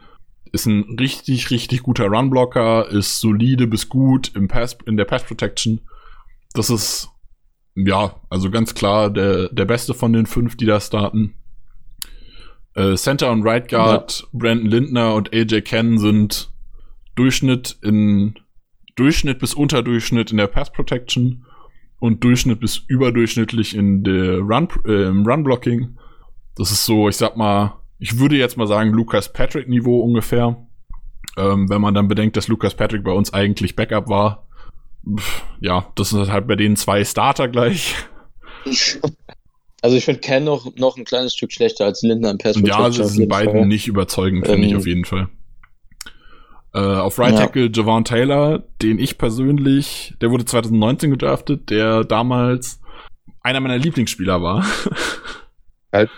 Ist ein richtig, richtig guter Runblocker, ist solide bis gut im Pass, in der Pass Protection. Das ist, ja, also ganz klar der, der Beste von den fünf, die da starten. Äh, Center und Right Guard, ja. Brandon Lindner und AJ Ken sind Durchschnitt in Durchschnitt bis Unterdurchschnitt in der Pass Protection und Durchschnitt bis überdurchschnittlich in der Run, äh, im Run Blocking. Das ist so, ich sag mal, ich würde jetzt mal sagen, Lucas Patrick Niveau ungefähr. Ähm, wenn man dann bedenkt, dass Lucas Patrick bei uns eigentlich Backup war. Pff, ja, das sind halt bei denen zwei Starter gleich. Also ich finde Ken noch, noch ein kleines Stück schlechter als Lindner im Pass Ja, sie sind beiden Fall. nicht überzeugend, finde ähm, ich auf jeden Fall. Äh, auf Right Tackle ja. Javon Taylor, den ich persönlich, der wurde 2019 gedraftet, der damals einer meiner Lieblingsspieler war. Halt.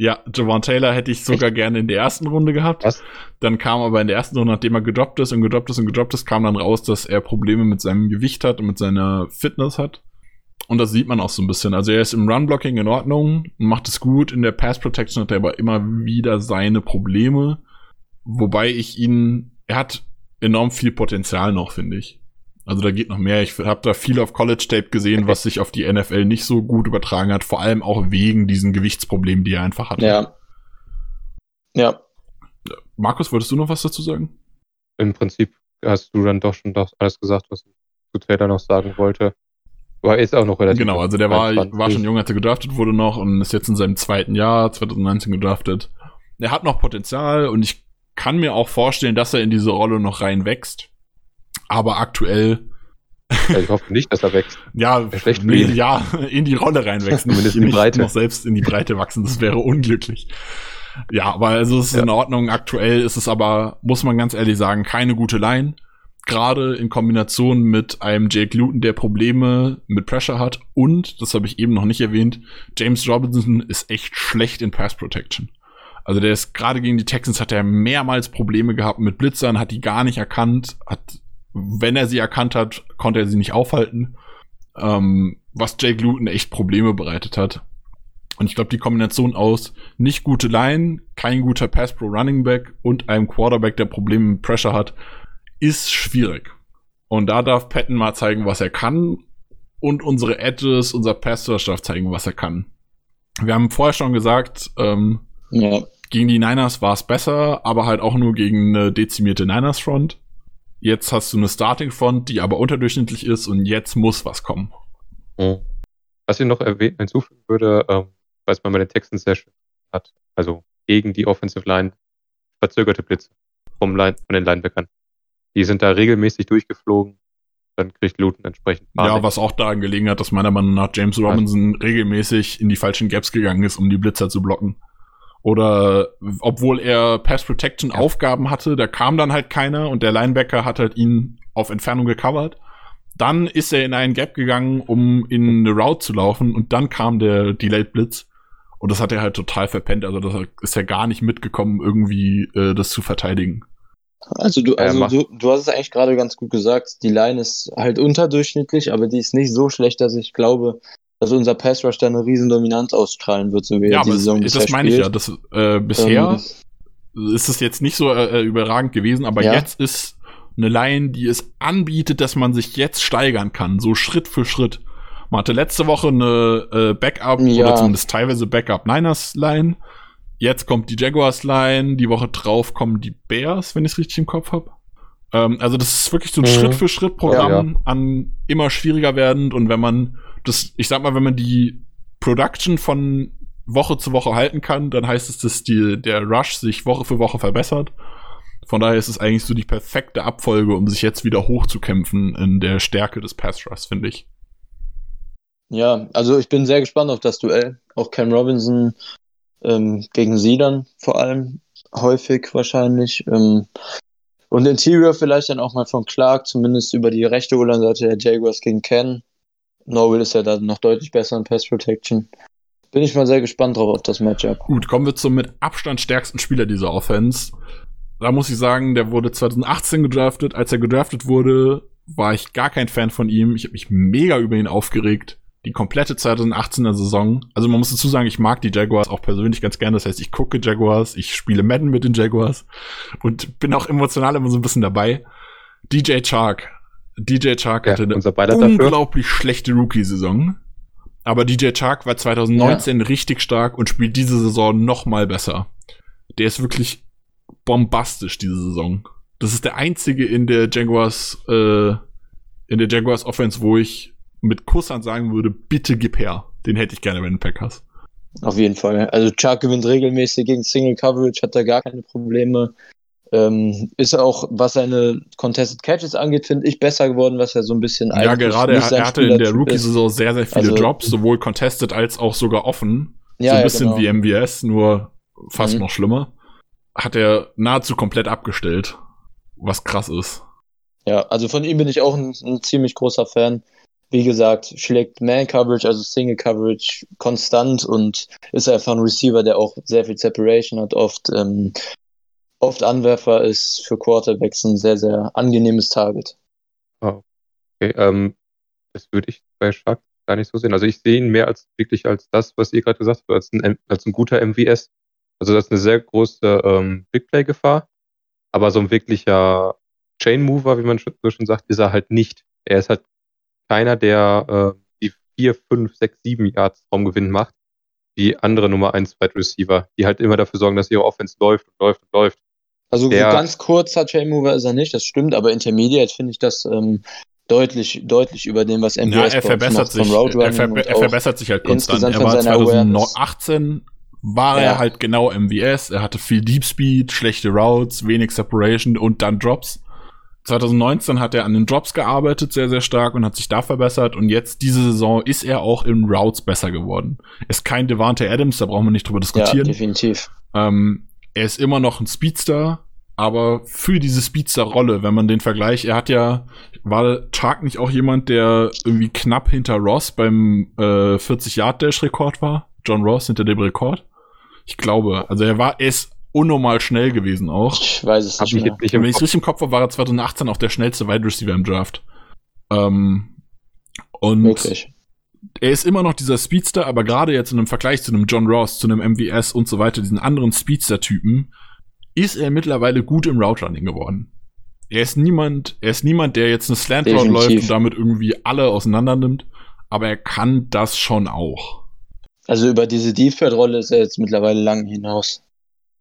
Ja, Javon Taylor hätte ich sogar Echt? gerne in der ersten Runde gehabt. Was? Dann kam aber in der ersten Runde, nachdem er gedroppt ist und gedroppt ist und gedroppt ist, kam dann raus, dass er Probleme mit seinem Gewicht hat und mit seiner Fitness hat. Und das sieht man auch so ein bisschen. Also er ist im Run-Blocking in Ordnung, macht es gut. In der Pass-Protection hat er aber immer wieder seine Probleme. Wobei ich ihn, er hat enorm viel Potenzial noch, finde ich. Also da geht noch mehr. Ich habe da viel auf College Tape gesehen, was sich auf die NFL nicht so gut übertragen hat, vor allem auch wegen diesen Gewichtsproblemen, die er einfach hatte. Ja. Ja. Markus, wolltest du noch was dazu sagen? Im Prinzip hast du dann doch schon das alles gesagt, was ich zu Taylor noch sagen wollte. War jetzt auch noch relativ. Genau, also der war, war schon jung, als er gedraftet wurde noch und ist jetzt in seinem zweiten Jahr, 2019 gedraftet. Er hat noch Potenzial und ich kann mir auch vorstellen, dass er in diese Rolle noch reinwächst. Aber aktuell. Ja, ich hoffe nicht, dass er wächst. ja, nee, ja, in die Rolle reinwächst. Nicht, in die Breite. noch selbst in die Breite wachsen. Das wäre unglücklich. Ja, aber also es ist ja. in Ordnung. Aktuell ist es aber, muss man ganz ehrlich sagen, keine gute Line. Gerade in Kombination mit einem Jake Luton, der Probleme mit Pressure hat. Und, das habe ich eben noch nicht erwähnt, James Robinson ist echt schlecht in Pass Protection. Also der ist gerade gegen die Texans hat er mehrmals Probleme gehabt mit Blitzern, hat die gar nicht erkannt, hat wenn er sie erkannt hat, konnte er sie nicht aufhalten. Ähm, was Jake Luton echt Probleme bereitet hat. Und ich glaube, die Kombination aus nicht gute Line, kein guter Pass pro Running Back und einem Quarterback, der Probleme mit Pressure hat, ist schwierig. Und da darf Patton mal zeigen, was er kann. Und unsere Edges, unser Pass darf zeigen, was er kann. Wir haben vorher schon gesagt, ähm, ja. gegen die Niners war es besser, aber halt auch nur gegen eine dezimierte Niners Front. Jetzt hast du eine Starting Front, die aber unterdurchschnittlich ist und jetzt muss was kommen. Mhm. Was ich noch erwähnen, hinzufügen würde, ähm, was man bei den Texans sehr schön hat, also gegen die Offensive Line verzögerte Blitze vom Line, von den Linebackern. Die sind da regelmäßig durchgeflogen. dann kriegt Luton entsprechend Panik. Ja, was auch daran gelegen hat, dass meiner Meinung nach James Robinson ja. regelmäßig in die falschen Gaps gegangen ist, um die Blitzer zu blocken. Oder obwohl er Pass Protection ja. Aufgaben hatte, da kam dann halt keiner und der Linebacker hat halt ihn auf Entfernung gecovert. Dann ist er in einen Gap gegangen, um in eine Route zu laufen und dann kam der Delayed Blitz. Und das hat er halt total verpennt. Also das ist ja gar nicht mitgekommen, irgendwie äh, das zu verteidigen. Also du, also du, du hast es eigentlich gerade ganz gut gesagt. Die Line ist halt unterdurchschnittlich, aber die ist nicht so schlecht, dass ich glaube, dass unser Pass Rush da eine riesen Dominanz ausstrahlen wird, so wie ja, die Saison das, das meine ich ja. Das, äh, bisher ähm, ist es jetzt nicht so äh, überragend gewesen, aber ja. jetzt ist eine Line, die es anbietet, dass man sich jetzt steigern kann, so Schritt für Schritt. Man hatte letzte Woche eine äh, Backup ja. oder zumindest teilweise Backup Niners Line. Jetzt kommt die Jaguars Line, die Woche drauf kommen die Bears, wenn ich es richtig im Kopf habe. Ähm, also das ist wirklich so ein mhm. Schritt für Schritt Programm ja, ja. an immer schwieriger werdend und wenn man das, ich sag mal, wenn man die Production von Woche zu Woche halten kann, dann heißt es, dass die, der Rush sich Woche für Woche verbessert. Von daher ist es eigentlich so die perfekte Abfolge, um sich jetzt wieder hochzukämpfen in der Stärke des Pass Rush, finde ich. Ja, also ich bin sehr gespannt auf das Duell. Auch Cam Robinson ähm, gegen sie dann vor allem häufig wahrscheinlich. Ähm, und Interior vielleicht dann auch mal von Clark, zumindest über die rechte O-Line-Seite der Jaguars gegen Ken. Norwell ist ja da noch deutlich besser in Pass Protection. Bin ich mal sehr gespannt drauf auf das Matchup. Gut, kommen wir zum mit Abstand stärksten Spieler dieser Offense. Da muss ich sagen, der wurde 2018 gedraftet. Als er gedraftet wurde, war ich gar kein Fan von ihm. Ich habe mich mega über ihn aufgeregt die komplette 2018er Saison. Also man muss dazu sagen, ich mag die Jaguars auch persönlich ganz gerne. Das heißt, ich gucke Jaguars, ich spiele Madden mit den Jaguars und bin auch emotional immer so ein bisschen dabei. DJ Chark. DJ Chark ja, hatte eine unglaublich dafür. schlechte Rookie-Saison. Aber DJ Chark war 2019 ja. richtig stark und spielt diese Saison noch mal besser. Der ist wirklich bombastisch diese Saison. Das ist der einzige in der Jaguars äh, in der Jaguars Offense, wo ich mit Kusshand sagen würde, bitte gib her. Den hätte ich gerne bei den Packers. Auf jeden Fall. Also Chuck gewinnt regelmäßig gegen Single Coverage, hat da gar keine Probleme. Ähm, ist auch, was seine Contested Catches angeht, finde ich besser geworden, was er so ein bisschen Ja, gerade er, er hatte in der Rookie-Saison sehr, sehr viele also, Drops, sowohl Contested als auch sogar offen. Ja, so ein bisschen ja, genau. wie MVS, nur fast mhm. noch schlimmer. Hat er nahezu komplett abgestellt, was krass ist. Ja, also von ihm bin ich auch ein, ein ziemlich großer Fan wie gesagt, schlägt Man-Coverage, also Single-Coverage konstant und ist einfach ein Receiver, der auch sehr viel Separation hat, oft, ähm, oft Anwerfer ist für Quarterbacks ein sehr, sehr angenehmes Target. Oh, okay, ähm, das würde ich bei Shark gar nicht so sehen. Also ich sehe ihn mehr als wirklich als das, was ihr gerade gesagt habt, als ein, als ein guter MVS. Also das ist eine sehr große ähm, Big Play-Gefahr, aber so ein wirklicher Chain Mover, wie man so schon sagt, ist er halt nicht. Er ist halt keiner, der äh, die 4, 5, 6, 7 Yards Raumgewinn macht, wie andere Nummer 1 Wide Receiver, die halt immer dafür sorgen, dass ihre Offense läuft und läuft und läuft. Also der, ganz kurzer Chain Mover ist er nicht, das stimmt, aber Intermediate finde ich das ähm, deutlich, deutlich über dem, was MVS ja, er verbessert sich, er, ver er verbessert sich halt konstant. Er war 2018 war ja. er halt genau MVS, er hatte viel Deep Speed, schlechte Routes, wenig Separation und dann Drops. 2019 hat er an den Drops gearbeitet, sehr, sehr stark und hat sich da verbessert. Und jetzt, diese Saison, ist er auch in Routes besser geworden. Ist kein Devante Adams, da brauchen wir nicht drüber diskutieren. Ja, definitiv. Ähm, er ist immer noch ein Speedster, aber für diese Speedster-Rolle, wenn man den Vergleich, er hat ja, war Chark nicht auch jemand, der irgendwie knapp hinter Ross beim äh, 40-Yard-Dash-Rekord war? John Ross hinter dem Rekord? Ich glaube, also er war, er ist unnormal schnell gewesen auch. Ich weiß es nicht. Nicht Wenn ich es richtig im Kopf habe, war er 2018 auch der schnellste Wide Receiver im Draft. Ähm, und Wirklich? Er ist immer noch dieser Speedster, aber gerade jetzt in einem Vergleich zu einem John Ross, zu einem MVS und so weiter, diesen anderen Speedster-Typen, ist er mittlerweile gut im Route Running geworden. Er ist niemand, er ist niemand, der jetzt eine Slant Route läuft und damit irgendwie alle auseinander nimmt, aber er kann das schon auch. Also über diese Deep-Rolle ist er jetzt mittlerweile lang hinaus.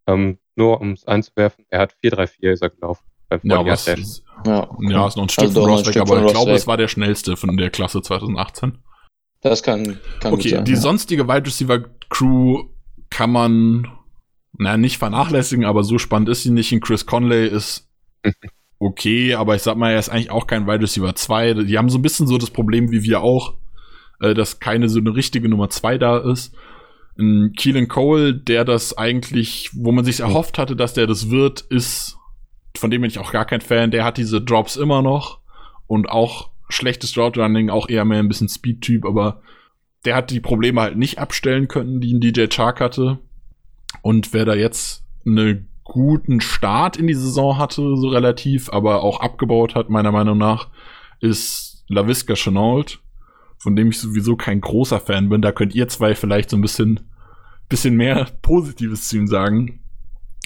Ähm, nur um es einzuwerfen, er hat 4-3-4 ist er gelaufen. Ja, was, ist, ja, ja, ist noch ein Stück also von Ross weg, aber ich glaube, es war der schnellste von der Klasse 2018. Das kann, kann Okay, sein, die ja. sonstige Wide Receiver Crew kann man, naja, nicht vernachlässigen, aber so spannend ist sie nicht. Und Chris Conley ist okay, aber ich sag mal, er ist eigentlich auch kein Wide Receiver 2. Die haben so ein bisschen so das Problem wie wir auch, äh, dass keine so eine richtige Nummer 2 da ist. Ein Keelan Cole, der das eigentlich, wo man sich erhofft hatte, dass der das wird, ist, von dem bin ich auch gar kein Fan, der hat diese Drops immer noch und auch schlechtes Route Running, auch eher mehr ein bisschen Speed-Typ, aber der hat die Probleme halt nicht abstellen können, die ein DJ Chark hatte. Und wer da jetzt einen guten Start in die Saison hatte, so relativ, aber auch abgebaut hat, meiner Meinung nach, ist LaVisca Chenault, von dem ich sowieso kein großer Fan bin. Da könnt ihr zwei vielleicht so ein bisschen, bisschen mehr Positives zu ihm sagen.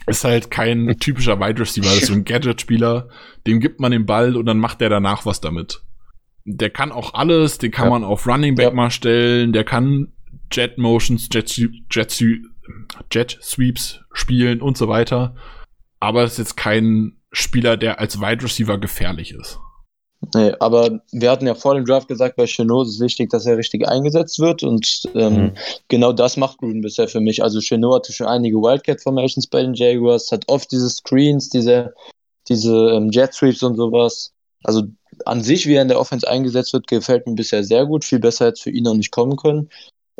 Ist halt kein typischer Wide Receiver, ist so ein Gadget-Spieler, dem gibt man den Ball und dann macht der danach was damit. Der kann auch alles, den kann ja. man auf Running Back ja. mal stellen, der kann Jet Motions, Jet, Jet, Jet Sweeps spielen und so weiter. Aber es ist jetzt kein Spieler, der als Wide Receiver gefährlich ist. Nee, aber wir hatten ja vor dem Draft gesagt, bei Chenot ist es wichtig, dass er richtig eingesetzt wird und ähm, mhm. genau das macht Gruden bisher für mich. Also Chenot hatte schon einige Wildcat-Formations bei den Jaguars, hat oft diese Screens, diese, diese ähm, Jet Sweeps und sowas. Also an sich, wie er in der Offense eingesetzt wird, gefällt mir bisher sehr gut. Viel besser hätte es für ihn noch nicht kommen können.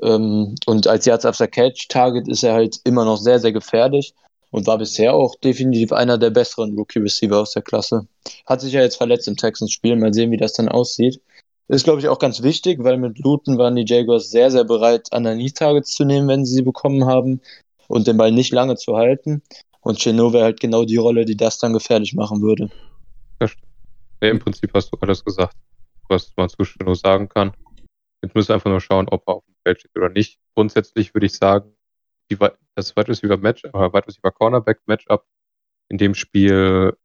Ähm, und als Yards after Catch Target ist er halt immer noch sehr, sehr gefährlich und war bisher auch definitiv einer der besseren Rookie Receiver aus der Klasse. Hat sich ja jetzt verletzt im Texans-Spiel. Mal sehen, wie das dann aussieht. Ist, glaube ich, auch ganz wichtig, weil mit Luton waren die Jaguars sehr, sehr bereit, Underneath-Targets zu nehmen, wenn sie sie bekommen haben und den Ball nicht lange zu halten. Und Chenot wäre halt genau die Rolle, die das dann gefährlich machen würde. Ja, Im Prinzip hast du alles gesagt, was man zu Chenot sagen kann. Jetzt müssen wir einfach nur schauen, ob er auf dem Feld steht oder nicht. Grundsätzlich würde ich sagen, die, das Wide Receiver Match, äh, Wide Receiver Cornerback Matchup in dem Spiel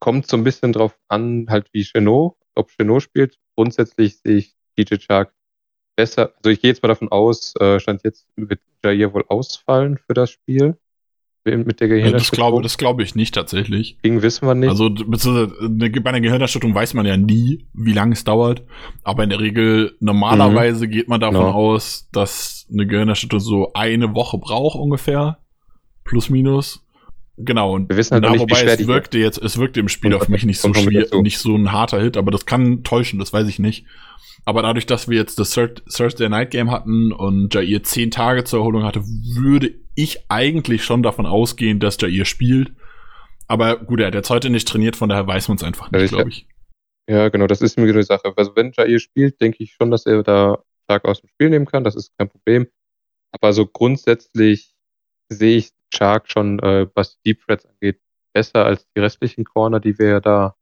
kommt so ein bisschen drauf an, halt wie Chenot, ob Chenot spielt. Grundsätzlich sehe ich DJ Shark besser. Also ich gehe jetzt mal davon aus, äh, stand jetzt wird Jair wohl ausfallen für das Spiel mit der Gehirnerschütterung? Das glaube das glaub ich nicht tatsächlich. Gegen wissen wir nicht. Also bei einer Gehirnerschütterung weiß man ja nie, wie lange es dauert. Aber in der Regel, normalerweise mhm. geht man davon no. aus, dass eine Gehirnerschütterung so eine Woche braucht ungefähr. Plus minus. Genau, und wir wissen halt da, nicht, wobei es wirkte jetzt, es wirkte im Spiel auf mich nicht so schwer, nicht so ein harter Hit, aber das kann täuschen, das weiß ich nicht. Aber dadurch, dass wir jetzt das Thursday Night Game hatten und Jair zehn Tage zur Erholung hatte, würde ich eigentlich schon davon ausgehen, dass Jair spielt. Aber gut, er hat jetzt heute nicht trainiert, von daher weiß man es einfach nicht, glaube ich. Ja, genau, das ist mir die Sache. Also wenn Jair spielt, denke ich schon, dass er da stark aus dem Spiel nehmen kann, das ist kein Problem. Aber so grundsätzlich sehe ich Shark schon, äh, was Deep Threats angeht, besser als die restlichen Corner, die wir ja da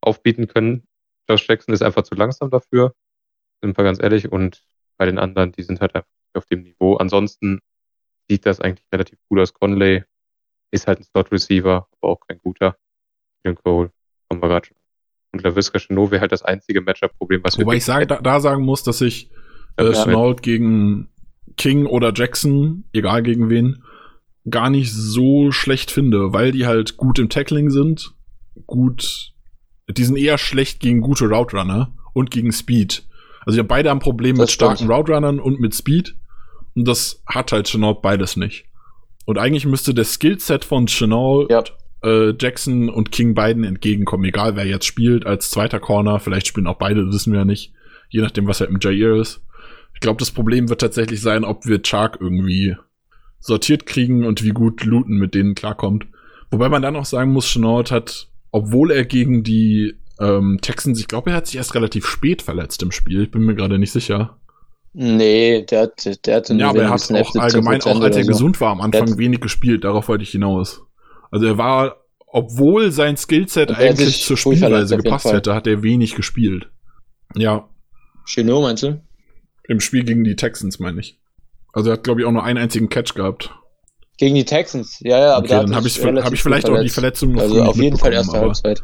aufbieten können. Josh Jackson ist einfach zu langsam dafür, sind wir ganz ehrlich. Und bei den anderen, die sind halt einfach auf dem Niveau. Ansonsten sieht das eigentlich relativ gut aus. Conley ist halt ein Slot-Receiver, aber auch kein guter. Jim Cole, haben wir gerade schon. Und LaVisca Chenot wäre halt das einzige Matchup-Problem, was Wobei ich sage, da, da, sagen muss, dass ich äh, ja, gegen King oder Jackson, egal gegen wen, gar nicht so schlecht finde, weil die halt gut im Tackling sind, gut, die sind eher schlecht gegen gute Route Runner und gegen Speed. Also ja, beide haben Probleme mit starken Route Runnern und mit Speed. Und das hat halt Chenault beides nicht. Und eigentlich müsste der Skillset von Chenault, ja. äh, Jackson und King beiden entgegenkommen, egal wer jetzt spielt, als zweiter Corner. Vielleicht spielen auch beide, das wissen wir ja nicht. Je nachdem, was halt mit Jair ist. Ich glaube, das Problem wird tatsächlich sein, ob wir Chark irgendwie sortiert kriegen und wie gut Luton mit denen klarkommt. Wobei man dann auch sagen muss, Chenault hat, obwohl er gegen die ähm, Texans, ich glaube, er hat sich erst relativ spät verletzt im Spiel. Ich bin mir gerade nicht sicher. Nee, der hat, der hatte Ja, aber er hat auch allgemein, auch als er so. gesund war, am Anfang wenig gespielt. Darauf wollte ich hinaus. Also er war, obwohl sein Skillset eigentlich zur Spielweise gepasst hätte, hat er wenig gespielt. Ja. Chino, meinst du? Im Spiel gegen die Texans, meine ich. Also er hat, glaube ich, auch nur einen einzigen Catch gehabt. Gegen die Texans, ja, ja, aber okay, dann habe ich, hab ich vielleicht auch die Verletzung noch Also auf jeden Fall erste Halbzeit.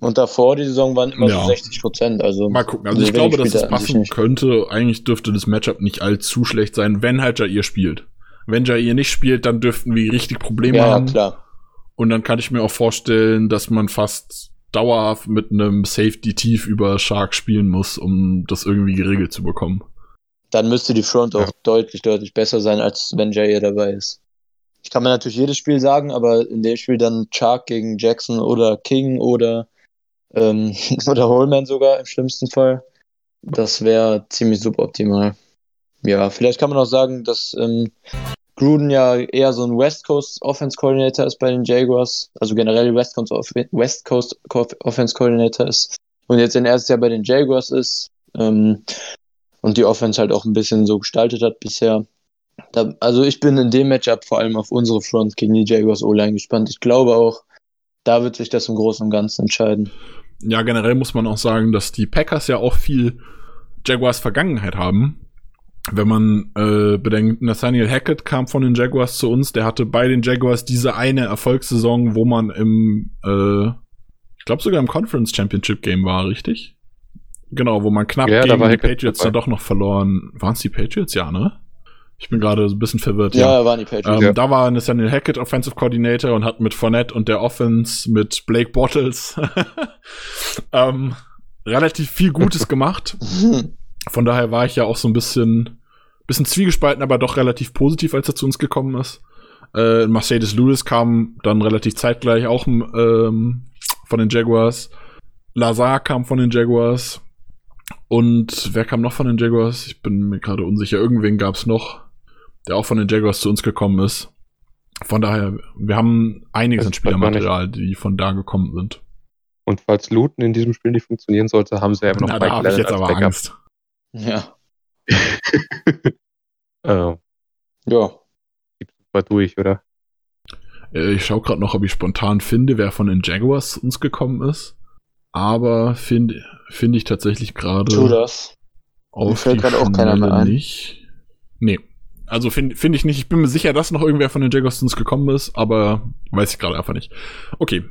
Und davor die Saison waren immer ja. so 60 Prozent. Also mal gucken. Also, ich glaube, dass es passen könnte. Eigentlich dürfte das Matchup nicht allzu schlecht sein, wenn halt Jair spielt. Wenn Jair nicht spielt, dann dürften wir richtig Probleme ja, haben. Ja, klar. Und dann kann ich mir auch vorstellen, dass man fast dauerhaft mit einem Safety tief über Shark spielen muss, um das irgendwie geregelt zu bekommen. Dann müsste die Front auch ja. deutlich, deutlich besser sein, als wenn Jair dabei ist. ich kann mir natürlich jedes Spiel sagen, aber in dem Spiel dann Chark gegen Jackson oder King oder, ähm, oder Holman sogar im schlimmsten Fall. Das wäre ziemlich suboptimal. Ja, vielleicht kann man auch sagen, dass ähm, Gruden ja eher so ein West Coast Offense Coordinator ist bei den Jaguars, also generell West Coast, West Coast Offense Coordinator ist und jetzt ein erstes Jahr bei den Jaguars ist ähm, und die Offense halt auch ein bisschen so gestaltet hat bisher. Da, also ich bin in dem Matchup vor allem auf unsere Front gegen die Jaguars O-Line gespannt. Ich glaube auch, da wird sich das im Großen und Ganzen entscheiden. Ja, generell muss man auch sagen, dass die Packers ja auch viel Jaguars Vergangenheit haben wenn man äh, bedenkt, Nathaniel Hackett kam von den Jaguars zu uns, der hatte bei den Jaguars diese eine Erfolgssaison, wo man im, äh, ich glaube sogar im Conference Championship Game war, richtig? Genau, wo man knapp ja, gegen die Patriots dabei. dann doch noch verloren. Waren es die Patriots? Ja, ne? Ich bin gerade so ein bisschen verwirrt. Ja, waren die Patriots. Ähm, Ja. Da war Nathaniel Hackett Offensive Coordinator und hat mit Fournette und der Offense mit Blake Bottles ähm, relativ viel Gutes gemacht. Von daher war ich ja auch so ein bisschen, bisschen zwiegespalten, aber doch relativ positiv, als er zu uns gekommen ist. Äh, Mercedes Lewis kam dann relativ zeitgleich auch ähm, von den Jaguars. Lazar kam von den Jaguars. Und wer kam noch von den Jaguars? Ich bin mir gerade unsicher. Irgendwen gab es noch, der auch von den Jaguars zu uns gekommen ist. Von daher, wir haben einiges Das an Spielermaterial, die von da gekommen sind. Und falls Luton in diesem Spiel nicht funktionieren sollte, haben sie ja immer noch Na, da habe ich jetzt aber Backup. Angst. ja. Äh, Ja. war durch, oder? Äh, Ich schaue gerade noch, ob ich spontan finde, wer von den Jaguars zu uns gekommen ist. Aber finde finde ich tatsächlich gerade Tu das. Mir auf fällt gerade auch keiner mehr ein. nicht. Nee. Also finde finde ich nicht. Ich bin mir sicher, dass noch irgendwer von den uns gekommen ist, aber weiß ich gerade einfach nicht. Okay.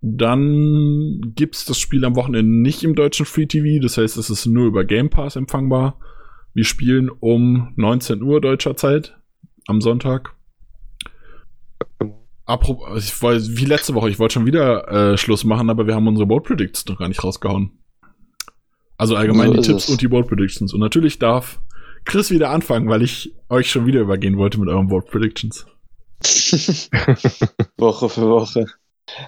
Dann gibt's das Spiel am Wochenende nicht im deutschen Free TV. Das heißt, es ist nur über Game Pass empfangbar. Wir spielen um 19 Uhr deutscher Zeit am Sonntag. Apropos, ich wollte, wie letzte Woche, ich wollte schon wieder äh, Schluss machen, aber wir haben unsere Board Predictions noch gar nicht rausgehauen. Also allgemein So die Tipps es. und die Board Predictions. Und natürlich darf Chris wieder anfangen, weil ich euch schon wieder übergehen wollte mit euren Board Predictions. Woche für Woche.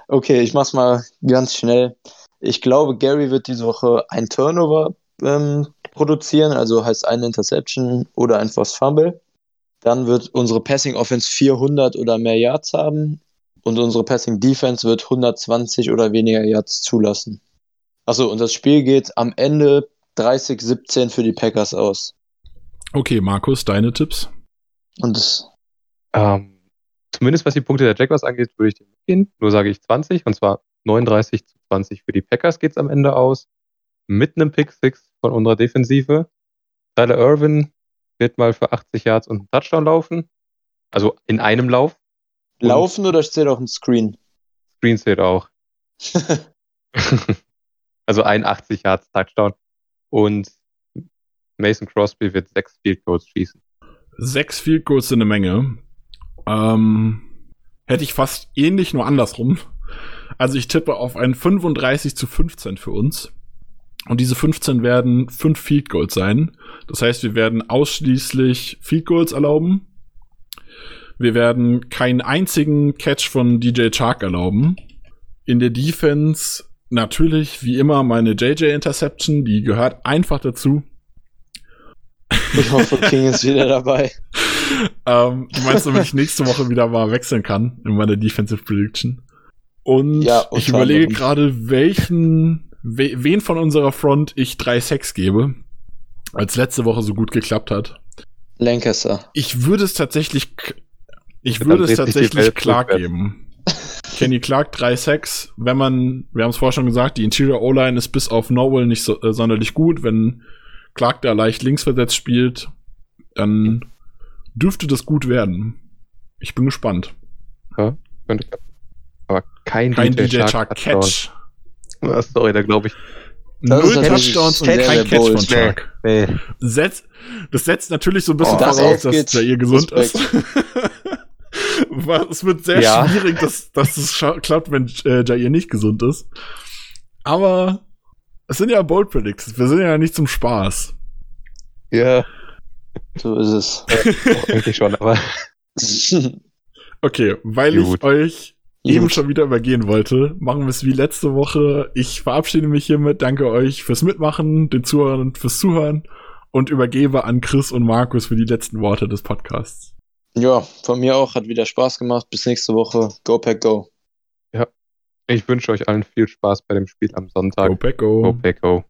Okay, ich mach's mal ganz schnell. Ich glaube, Gary wird diese Woche ein Turnover ähm, produzieren, also heißt eine Interception oder ein Forced Fumble. Dann wird unsere Passing Offense 400 oder mehr Yards haben und unsere Passing Defense wird 120 oder weniger Yards zulassen. Achso, und das Spiel geht am Ende 30-17 für die Packers aus. Okay, Markus, deine Tipps? Und das, Ähm, zumindest was die Punkte der Jaguars angeht, würde ich dem mitgehen. Nur sage ich 20, und zwar 39 zu 20 für die Packers geht's am Ende aus. Mit einem Pick 6 von unserer Defensive. Tyler Irvin wird mal für 80 Yards und einen Touchdown laufen. Also in einem Lauf. laufen oder steht auf dem Screen? Screen zählt auch. also ein 80 Yards Touchdown. Und Mason Crosby wird sechs Field Goals schießen. Sechs Field Goals sind eine Menge. Ähm, hätte ich fast ähnlich, nur andersrum. Also ich tippe auf ein 35 zu 15 für uns. Und diese 15 werden fünf Field Goals sein. Das heißt, wir werden ausschließlich Field Goals erlauben. Wir werden keinen einzigen Catch von DJ Chark erlauben. In der Defense natürlich, wie immer, meine JJ Interception, die gehört einfach dazu. Ich hoffe, King ist wieder dabei. ähm, du meinst, damit ich nächste Woche wieder mal wechseln kann in meiner Defensive Prediction. Und Ja, ich überlege gerade, welchen, we, wen von unserer Front ich drei Sex gebe, als letzte Woche so gut geklappt hat. Lancaster. Ich würde es tatsächlich, ich Dann würde es tatsächlich Clark geben. Kenny Clark, drei Sex. Wenn man, wir haben es vorher schon gesagt, die Interior O-Line ist bis auf Nowell nicht so, äh, sonderlich gut. Wenn Clark da leicht linksversetzt spielt, dann dürfte das gut werden. Ich bin gespannt. Könnte klappen. Aber kein, Kein DJ, DJ Chark Chark Touchdown. Catch. Ah, Sorry, da glaube ich. Das Null Touchdowns und kein Catch von Chark. Nee. Setzt, das setzt natürlich so ein bisschen Oh, das voraus, dass geht's. Jair gesund Respekt. ist. Es wird sehr Ja. schwierig, dass, dass es klappt, wenn äh, Jair nicht gesund ist. Aber es sind ja Bold Predicts. Wir sind ja nicht zum Spaß. Ja, So ist es. eigentlich schon, aber Okay, weil Gut. ich euch eben Gut. schon wieder übergehen wollte, machen wir es wie letzte Woche. Ich verabschiede mich hiermit, danke euch fürs Mitmachen, den Zuhörern fürs Zuhören und übergebe an Chris und Markus für die letzten Worte des Podcasts. Ja, von mir auch. Hat wieder Spaß gemacht. Bis nächste Woche. Go Pack Go. Ich wünsche euch allen viel Spaß bei dem Spiel am Sonntag. Go Pack, go. Go.